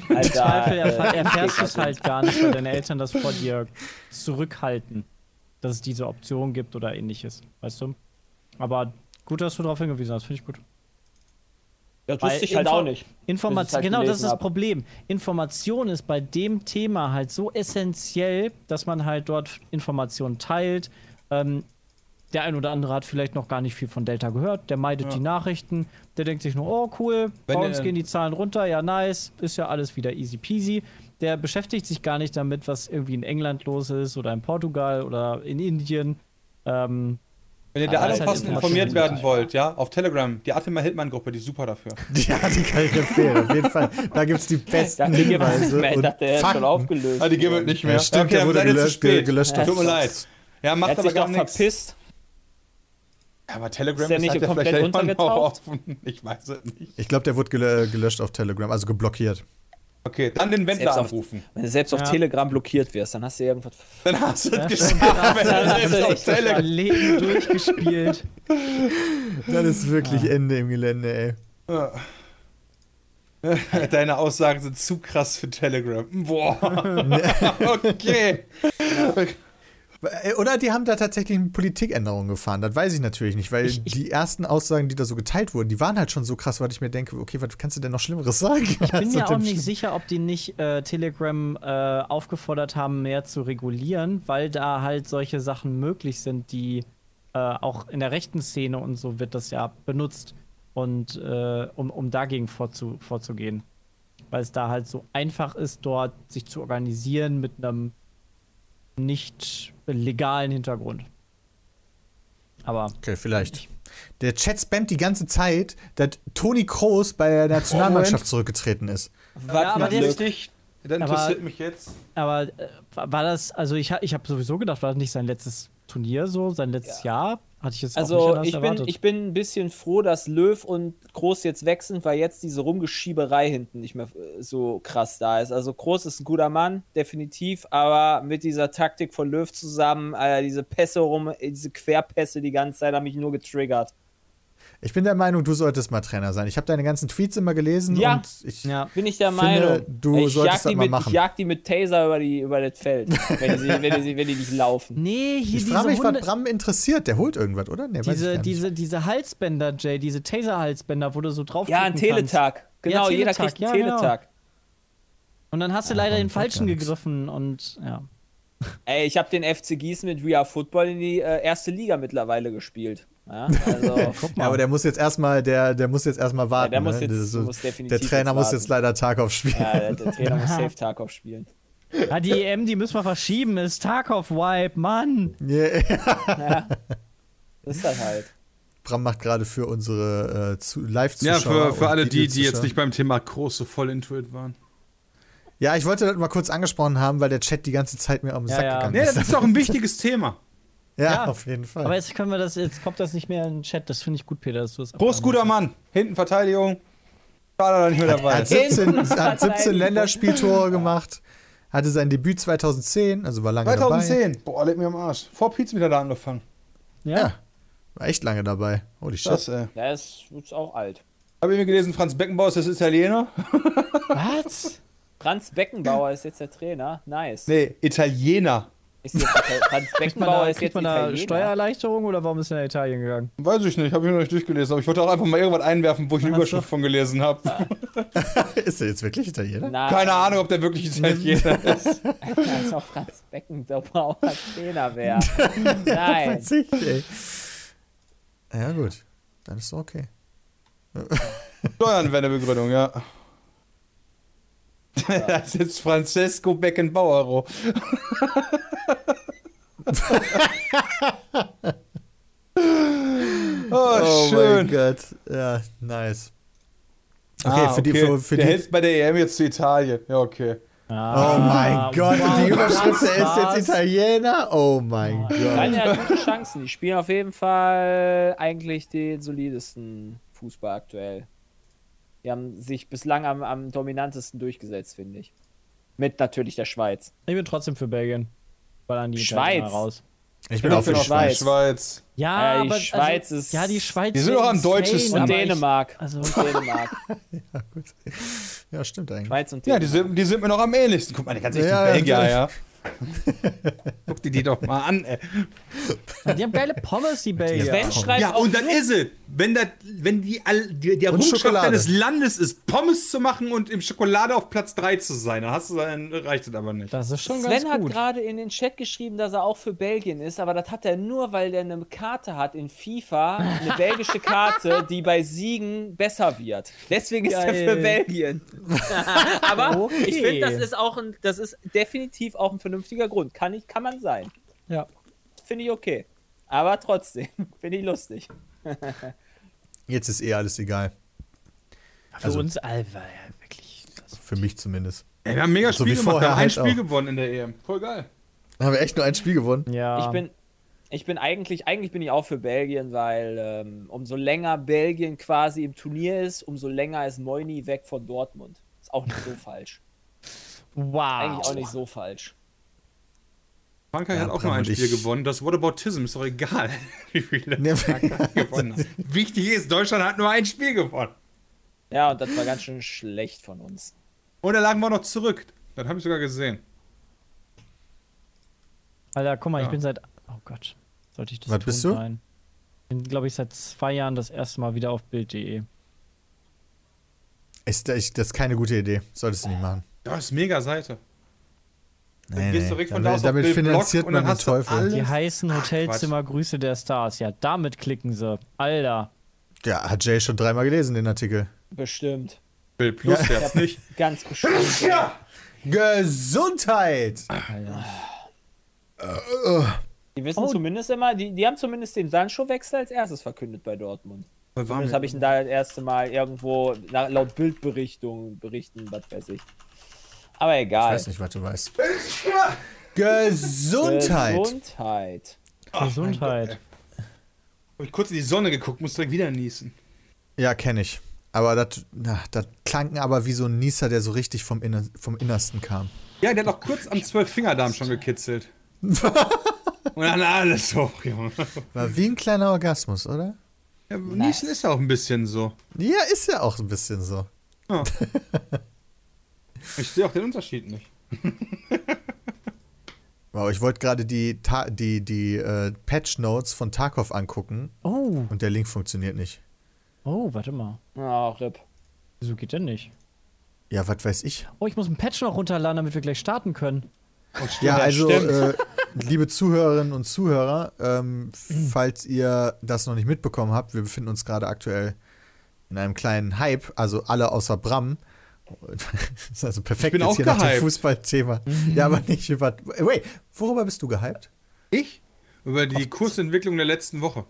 Im Zweifel erfahr, äh, erfährst du es halt gar nicht, weil deine Eltern das vor dir zurückhalten, dass es diese Option gibt oder ähnliches, weißt du? Aber gut, dass du darauf hingewiesen hast, finde ich gut. Das Weil wusste ich halt Info- auch nicht. Information, halt genau, das ist das hab. Problem. Information ist bei dem Thema halt so essentiell, dass man halt dort Informationen teilt. Ähm, der ein oder andere hat vielleicht noch gar nicht viel von Delta gehört, der meidet die Nachrichten, der denkt sich nur, oh cool, Wenn bei uns gehen die Zahlen runter, ja nice, ist ja alles wieder easy peasy. Der beschäftigt sich gar nicht damit, was irgendwie in England los ist oder in Portugal oder in Indien. Ähm, Wenn ihr da alle halt passend informiert werden wollt, ja, auf Telegram, die Attila Hildmann-Gruppe, die ist super dafür. Ja, die kann ich empfehlen, auf jeden Fall. Da gibt es die besten nicht Hinweise. Ich dachte, er ist schon aufgelöst. Ah, die geben wir nicht mehr. Ja, stimmt, okay, der wurde gelöscht, spät. gelöscht. Ja, Tut mir leid. Ja, Er macht hat aber sich gar doch nichts. verpisst. Ja, aber Telegram Ist der nicht halt ja komplett vielleicht untergetaucht? Ich weiß es nicht. Ich glaube, der wurde gel gelöscht auf Telegram, also geblockiert. Okay, dann den Wendler Selbst auf- anrufen. Wenn du selbst auf Ja. Telegram blockiert wirst, dann hast du irgendwas. Dann hast du Ja, es geschafft, wenn Dann du hast du selbst auf Telegram. Leben durchgespielt. Das ist wirklich Ende im Gelände, ey. Deine Aussagen sind zu krass für Telegram. Boah. okay. Äh, Oder die haben da tatsächlich eine Politikänderung gefahren. Das weiß ich natürlich nicht, weil Ich- ich- die ersten Aussagen, die da so geteilt wurden, die waren halt schon so krass, weil ich mir denke, okay, was kannst du denn noch Schlimmeres sagen? Ich bin mir auch nicht sicher, ob die nicht äh, Telegram äh, aufgefordert haben, mehr zu regulieren, weil da halt solche Sachen möglich sind, die äh, auch in der rechten Szene und so wird das ja benutzt und äh, um, um dagegen vorzu, vorzugehen. Weil es da halt so einfach ist, dort sich zu organisieren mit einem nicht legalen Hintergrund. Aber Okay, vielleicht. Der Chat spammt die ganze Zeit, dass Toni Kroos bei der Nationalmannschaft zurückgetreten ist. Ja, aber der- Richtig. Dann Aber- interessiert mich jetzt. Aber äh, war war das, also ich, ich habe sowieso gedacht, war das nicht sein letztes Turnier so, sein letztes Jahr? Hatte ich jetzt Also ich bin, ich bin ein bisschen froh, dass Löw und Groß jetzt wechseln, weil jetzt diese Rumgeschieberei hinten nicht mehr äh, so krass da ist. Also Groß ist ein guter Mann, definitiv, aber mit dieser Taktik von Löw zusammen, äh, diese Pässe rum, äh, diese Querpässe die ganze Zeit haben mich nur getriggert. Ich bin der Meinung, du solltest mal Trainer sein. Ich habe deine ganzen Tweets immer gelesen Ja. und ich. ja. Bin ich der Finde, Meinung. du ich solltest jag, das mal mit, machen. ich jag die mit Taser über, die, über das Feld, wenn die, sie- wenn, die, sie- wenn die nicht laufen. Nee, hier Ich diese frage mich, Hunde, was Bram interessiert. Der holt irgendwas, oder? Nee, weiß ich diese, diese, diese Halsbänder, Jay, diese Taser-Halsbänder, wo du so drauf Ja, ein Teletag. Genau, Ja, jeder Teletag, kriegt einen ja, genau. Teletag. Und dann hast du Ja, leider den falschen gegriffen und ja. Ey, ich habe den FC Gießen mit Real Football in die äh, erste Liga mittlerweile gespielt. Ja, also, Ja, aber der muss jetzt erstmal, der, der muss jetzt erstmal warten. der muss ne? jetzt- ist so- muss definitiv der Trainer jetzt muss jetzt leider Tarkov spielen. ja, der, der Trainer muss Safe Tarkov spielen. Ah, die EM, die müssen wir verschieben, ist Tarkov-Wipe, Mann! Yeah. Ja. Das ist das halt. Bram macht gerade für unsere äh, zu- Ja, Live-Zuschauer. für, für alle die, die jetzt nicht beim Thema groß so voll into it waren. Ja, ich wollte das mal kurz angesprochen haben, weil der Chat die ganze Zeit mir am Ja, Sack ja. gegangen Nee, ist. das ist doch ein wichtiges Thema. Ja, Ja. auf jeden Fall. Aber jetzt können wir das, jetzt kommt das nicht mehr in den Chat, das finde ich gut, Peter, dass du das Prost, guter Mann. Hinten Verteidigung. Schade, dass er nicht mehr dabei er hat ist. 17, hat 17 Verteidigung. Länderspieltore gemacht, hatte sein Debüt 2010, also war lange dabei. 2010. Boah, leck mir am Arsch. Vor Pizza wieder da angefangen. Ja, war echt lange dabei. Holy shit. Das, ey. Der ist, ist auch alt. Hab ich mir gelesen, Franz Beckenbauer ist das Italiener? Was? Franz Beckenbauer ist jetzt der Trainer. Nice. Nee, Italiener. Ist jetzt, man Beckenbauer ist jetzt man da. Steuererleichterung oder warum ist er nach Italien gegangen? Weiß ich nicht, habe ich noch nicht durchgelesen, aber ich wollte auch einfach mal irgendwas einwerfen, wo ich eine so. Überschrift von gelesen habe. ist er jetzt wirklich Italiener? Nein, Keine Ahnung, ob der wirklich Italiener ist. Als ob Franz Beckenbauer Trainer wäre. Nein. Ja, gut. Dann ist doch okay. Steuern wäre eine Begründung, ja. Das ist jetzt Francesco Beckenbauer. oh, Oh schön. mein Gott. Ja, nice. Okay, Ah, für die. Für, für der die hält bei der EM jetzt zu Italien. Ja, okay. oh mein Gott, und die Überschrift, er ist jetzt Italiener? Oh mein Gott. Italien hat gute Chancen. Die spielen auf jeden Fall eigentlich den solidesten Fußball aktuell. Die haben sich bislang am, am dominantesten durchgesetzt, finde ich. Mit natürlich der Schweiz. Ich bin trotzdem für Belgien. Weil dann die Schweiz. Raus. Ich bin auch für die Schweiz. Schweiz. Ja, Ja, die aber, Schweiz also, ist- Ja, die Schweiz. Die sind doch am deutschesten. Und ich- Dänemark. Also, Und Dänemark. Ja, gut. Ja, stimmt eigentlich. Schweiz und Ja, Dänemark. die sind, die sind mir noch am ähnlichsten. Guck mal, die ganz echt Ja, die Belgier, ja. Guck dir die doch mal an, ey. Die haben geile Pommes, die Belgier. Sven schreibt Ja, und dann ist es. Wenn, das, wenn die, all- die, der Schokolade. deines Landes ist, Pommes zu machen und im Schokolade auf Platz 3 zu sein, dann, hast du, dann reicht es aber nicht. Das ist schon ganz Sven hat gut. gerade in den Chat geschrieben, dass er auch für Belgien ist, aber das hat er nur, weil der eine Karte hat in FIFA, eine belgische Karte, die bei Siegen besser wird. Deswegen ist er Geil. für Belgien. aber Okay. ich finde, das ist auch ein, das ist definitiv auch ein vernünftiger Grund. Kann ich, kann man sein. Ja. Finde ich okay. Aber trotzdem, finde ich lustig. Jetzt ist eh alles egal. Für Also- uns, Alter, ja, wirklich. Für mich zumindest. Ey, wir haben mega So Spiel gemacht, wir haben ein halt Spiel auch. gewonnen in der EM. Voll geil. Haben wir echt nur ein Spiel gewonnen? ja. Ich bin, ich bin eigentlich, eigentlich bin ich auch für Belgien, weil ähm, umso länger Belgien quasi im Turnier ist, umso länger ist Moini weg von Dortmund. Ist auch nicht so falsch. Wow. Eigentlich auch nicht so falsch. Frankreich Ja, hat auch nur ein Spiel ich- gewonnen. Das Whataboutism ist doch egal, wie viele Ja. Frankreich gewonnen hat. Wichtig ist, Deutschland hat nur ein Spiel gewonnen. Ja, und das war ganz schön schlecht von uns. Und da lagen wir noch zurück. Das habe ich sogar gesehen. Alter, guck mal, ich Ja. bin seit. Oh Gott. Sollte ich das Was tun? bist du? Nein. Bin, glaube ich, seit zwei Jahren das erste Mal wieder auf Bild.de. Ist, das ist keine gute Idee. Solltest du nicht machen. Das ist mega Seite. Dann Nee, gehst nee. du direkt von damit da aus damit Bild Blog finanziert und man dann den Teufel. alles- Die heißen Ach, Hotelzimmer Grüße der Stars. Ja, damit klicken sie. Alter. Ja, hat Jay schon dreimal gelesen, den Artikel. Bestimmt. Bild Plus Ja. jetzt nicht. Ganz bestimmt. Gesundheit! Alter. Die wissen Oh. zumindest immer, die, die haben zumindest den Sancho-Wechsel als erstes verkündet bei Dortmund. Zumindest habe ich ihn da das erste Mal irgendwo nach, laut Bildberichtung berichten, was weiß ich. Aber Ich egal. weiß nicht, was du weißt. Gesundheit! Gesundheit. Gesundheit. Habe ich kurz in die Sonne geguckt, muss direkt wieder niesen. Ja, kenne ich. Aber das das klang aber wie so ein Nieser, der so richtig vom, Inner, vom Innersten kam. Ja, der hat auch kurz am Zwölffingerdarm schon gekitzelt. Und dann alles hoch, Junge. War wie ein kleiner Orgasmus, oder? Ja, Niesen ist auch ein bisschen so. Ja, ist ja auch ein bisschen so. Ja. Ich sehe auch den Unterschied nicht. Wow, ich wollte gerade die, Ta die, die äh, Patch Notes von Tarkov angucken Oh, und der Link funktioniert nicht. oh, warte mal. Ah, RIP. Wieso geht denn nicht? Ja, was weiß ich. Oh, ich muss einen Patch noch runterladen, damit wir gleich starten können. Ja, also, äh, liebe Zuhörerinnen und Zuhörer, ähm, falls ihr das noch nicht mitbekommen habt, wir befinden uns gerade aktuell in einem kleinen Hype, also alle außer Bram. Das ist also perfekt Ich bin jetzt auch hier nach dem gehypt. Fußballthema. Ja, aber nicht über. Wait, worüber bist du gehypt? Ich? Über die Kursentwicklung der letzten Woche.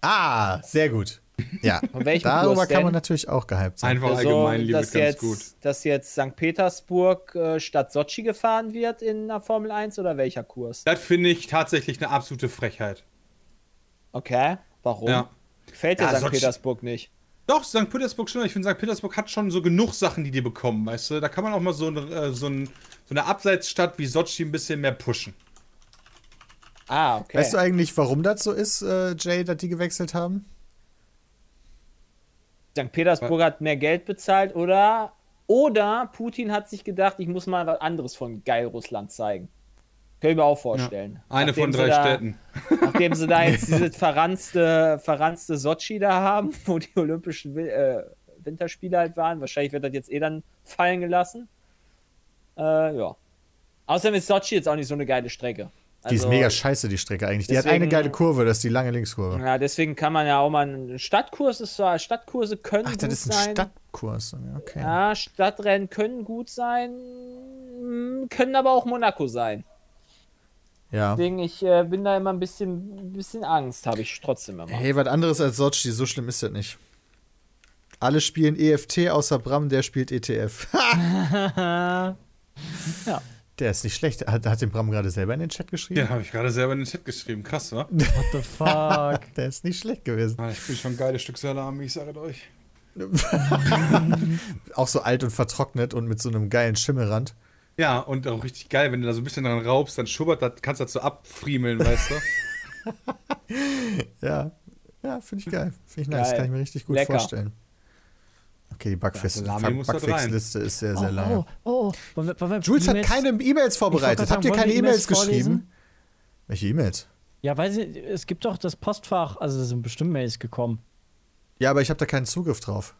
Ah, sehr gut. Ja, Von welchem darüber Kurs kann man denn? natürlich auch gehypt sein. Einfach Also, allgemein liebe dass, ganz jetzt, gut. dass jetzt St. Petersburg äh, statt Sochi gefahren wird in der Formel 1 oder welcher Kurs? Das finde ich tatsächlich eine absolute Frechheit. Okay, warum? Ja. Gefällt dir Ja, St. Sochi- Petersburg nicht? Doch, St. Petersburg schon. Ich finde, St. Petersburg hat schon so genug Sachen, die die bekommen, weißt du? Da kann man auch mal so, eine- äh, so, ein, so eine Abseitsstadt wie Sochi ein bisschen mehr pushen. Ah, okay. Weißt du eigentlich, warum das so ist, äh, Jay, dass die gewechselt haben? St. Petersburg hat mehr Geld bezahlt oder oder Putin hat sich gedacht, ich muss mal was anderes von geil Russland zeigen. Kann ich mir auch vorstellen. Eine Nachdem von drei da, Städten. Nachdem sie da jetzt dieses verranzte, verranzte Sochi da haben, wo die Olympischen Wi- äh, Winterspiele halt waren. Wahrscheinlich wird das jetzt eh dann fallen gelassen. Äh, ja. Außerdem ist Sochi jetzt auch nicht so eine geile Strecke. Die ist Also, mega scheiße, die Strecke eigentlich. Die hat eine geile Kurve, das ist die lange Linkskurve. Ja, deswegen kann man ja auch mal einen Stadtkurs ist zwar, Stadtkurse können Ach, gut das ist ein sein. Stadtkurs. Ja, Okay. Ja, Stadtrennen können gut sein, können aber auch Monaco sein. Ja. Deswegen, ich äh, bin da immer ein bisschen, bisschen Angst, habe ich trotzdem immer. Hey, was anderes als Sochi, so schlimm ist das nicht. Alle spielen EFT außer Bram, der spielt ETF. ja. der ist nicht schlecht. Hat, hat den Bram gerade selber in den Chat geschrieben? Ja, habe ich gerade selber in den Chat geschrieben. Krass, wa? What the fuck? Der ist nicht schlecht gewesen. Ah, ich bin schon ein geiles Stück Salami, ich sage euch. Auch so alt und vertrocknet und mit so einem geilen Schimmelrand. Ja, und auch richtig geil, wenn du da so ein bisschen dran raubst, dann schubbert das, kannst du das so abfriemeln, weißt du? Ja. Ja, finde ich geil. Finde ich nice. Geil. Kann ich mir richtig gut Lecker. vorstellen. Okay, die Bugfix-Liste ist sehr, sehr lang. oh, oh, oh. Wollen wir, wollen wir Jules hat keine E-Mails vorbereitet. Habt ihr keine E-Mails E-Mails geschrieben? vorlesen? Welche E-Mails? Ja, weil es gibt doch das Postfach, also es sind bestimmt Mails gekommen. Ja, aber ich habe da keinen Zugriff drauf.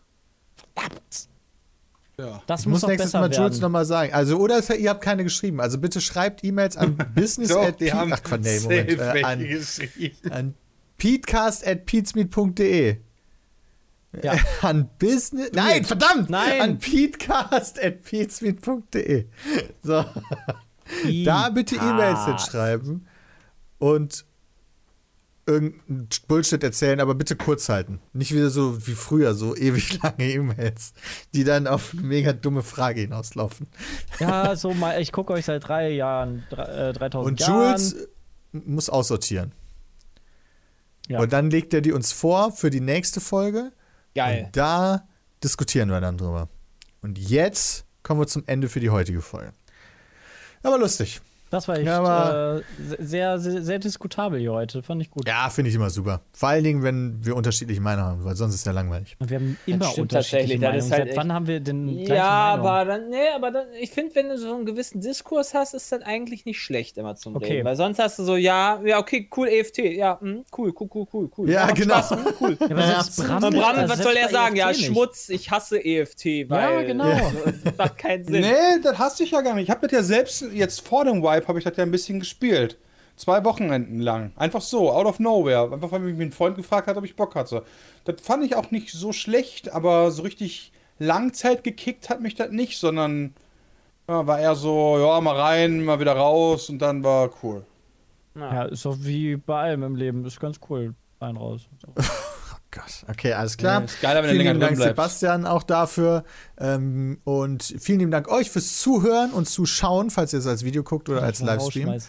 Ja. Das Ich muss, muss nächstes besser Mal Jules nochmal sagen. Also, oder es- ihr habt keine geschrieben. Also bitte schreibt E-Mails an business Doch, at die haben Ach, Quatsch, nee, Moment. Äh, an, an peatcast at peatsmeet.de. Ja. An Business. Nein, verdammt! Nein. An peatcast at peatsmeet.de. So. Da bitte E-Mails hinschreiben und irgendeinen Bullshit erzählen, aber bitte kurz halten. Nicht wieder so wie früher, so ewig lange E-Mails, die dann auf eine mega dumme Frage hinauslaufen. Ja, so mal, ich gucke euch seit drei Jahren, drei, äh, 3000 Und Jahren. Jules muss aussortieren. Ja. Und dann legt er die uns vor für die nächste Folge. Geil. Und da diskutieren wir dann drüber. Und jetzt kommen wir zum Ende für die heutige Folge. Aber lustig. Das war echt Ja, aber- äh, sehr, sehr, sehr diskutabel hier heute. Fand ich gut. Ja, finde ich immer super. Vor allen Dingen, wenn wir unterschiedliche Meinungen haben, weil sonst ist ja langweilig. Und wir haben immer unterschiedliche Meinungen. halt wann haben wir denn Ja, Meinung? aber dann, nee, aber dann, ich finde, wenn du so einen gewissen Diskurs hast, ist das eigentlich nicht schlecht immer zum Okay. Reden. Weil sonst hast du so, ja, ja, okay, cool, EFT, ja, hm, cool, cool, cool, cool, cool. Ja, genau. Spaß, hm, cool. Ja, aber Ja, Bram, also was soll er sagen? Ja, EFT nicht. Schmutz, ich hasse EFT, weil Ja, genau. das macht keinen Sinn. Nee, das hasse ich ja gar nicht. Ich habe das ja selbst jetzt vor dem Wipe habe ich das ja ein bisschen gespielt. Zwei Wochenenden lang. Einfach so, out of nowhere. Einfach weil mich ein Freund gefragt hat, ob ich Bock hatte. Das fand ich auch nicht so schlecht, aber so richtig Langzeit gekickt hat mich das nicht, sondern ja, war eher so, ja, mal rein, mal wieder raus und dann war cool. Ja, ist doch wie bei allem im Leben. Ist ganz cool. Rein raus. Gott. Okay, alles klar. Ja, ist geiler, wenn du vielen lieben Dank. Sebastian, auch dafür. Ähm, und vielen lieben Dank euch fürs Zuhören und Zuschauen, falls ihr es als Video guckt oder als Livestream.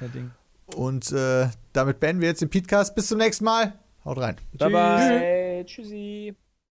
Und äh, damit beenden wir jetzt den Podcast. Bis zum nächsten Mal. Haut rein. Bye bye. Tschüssi.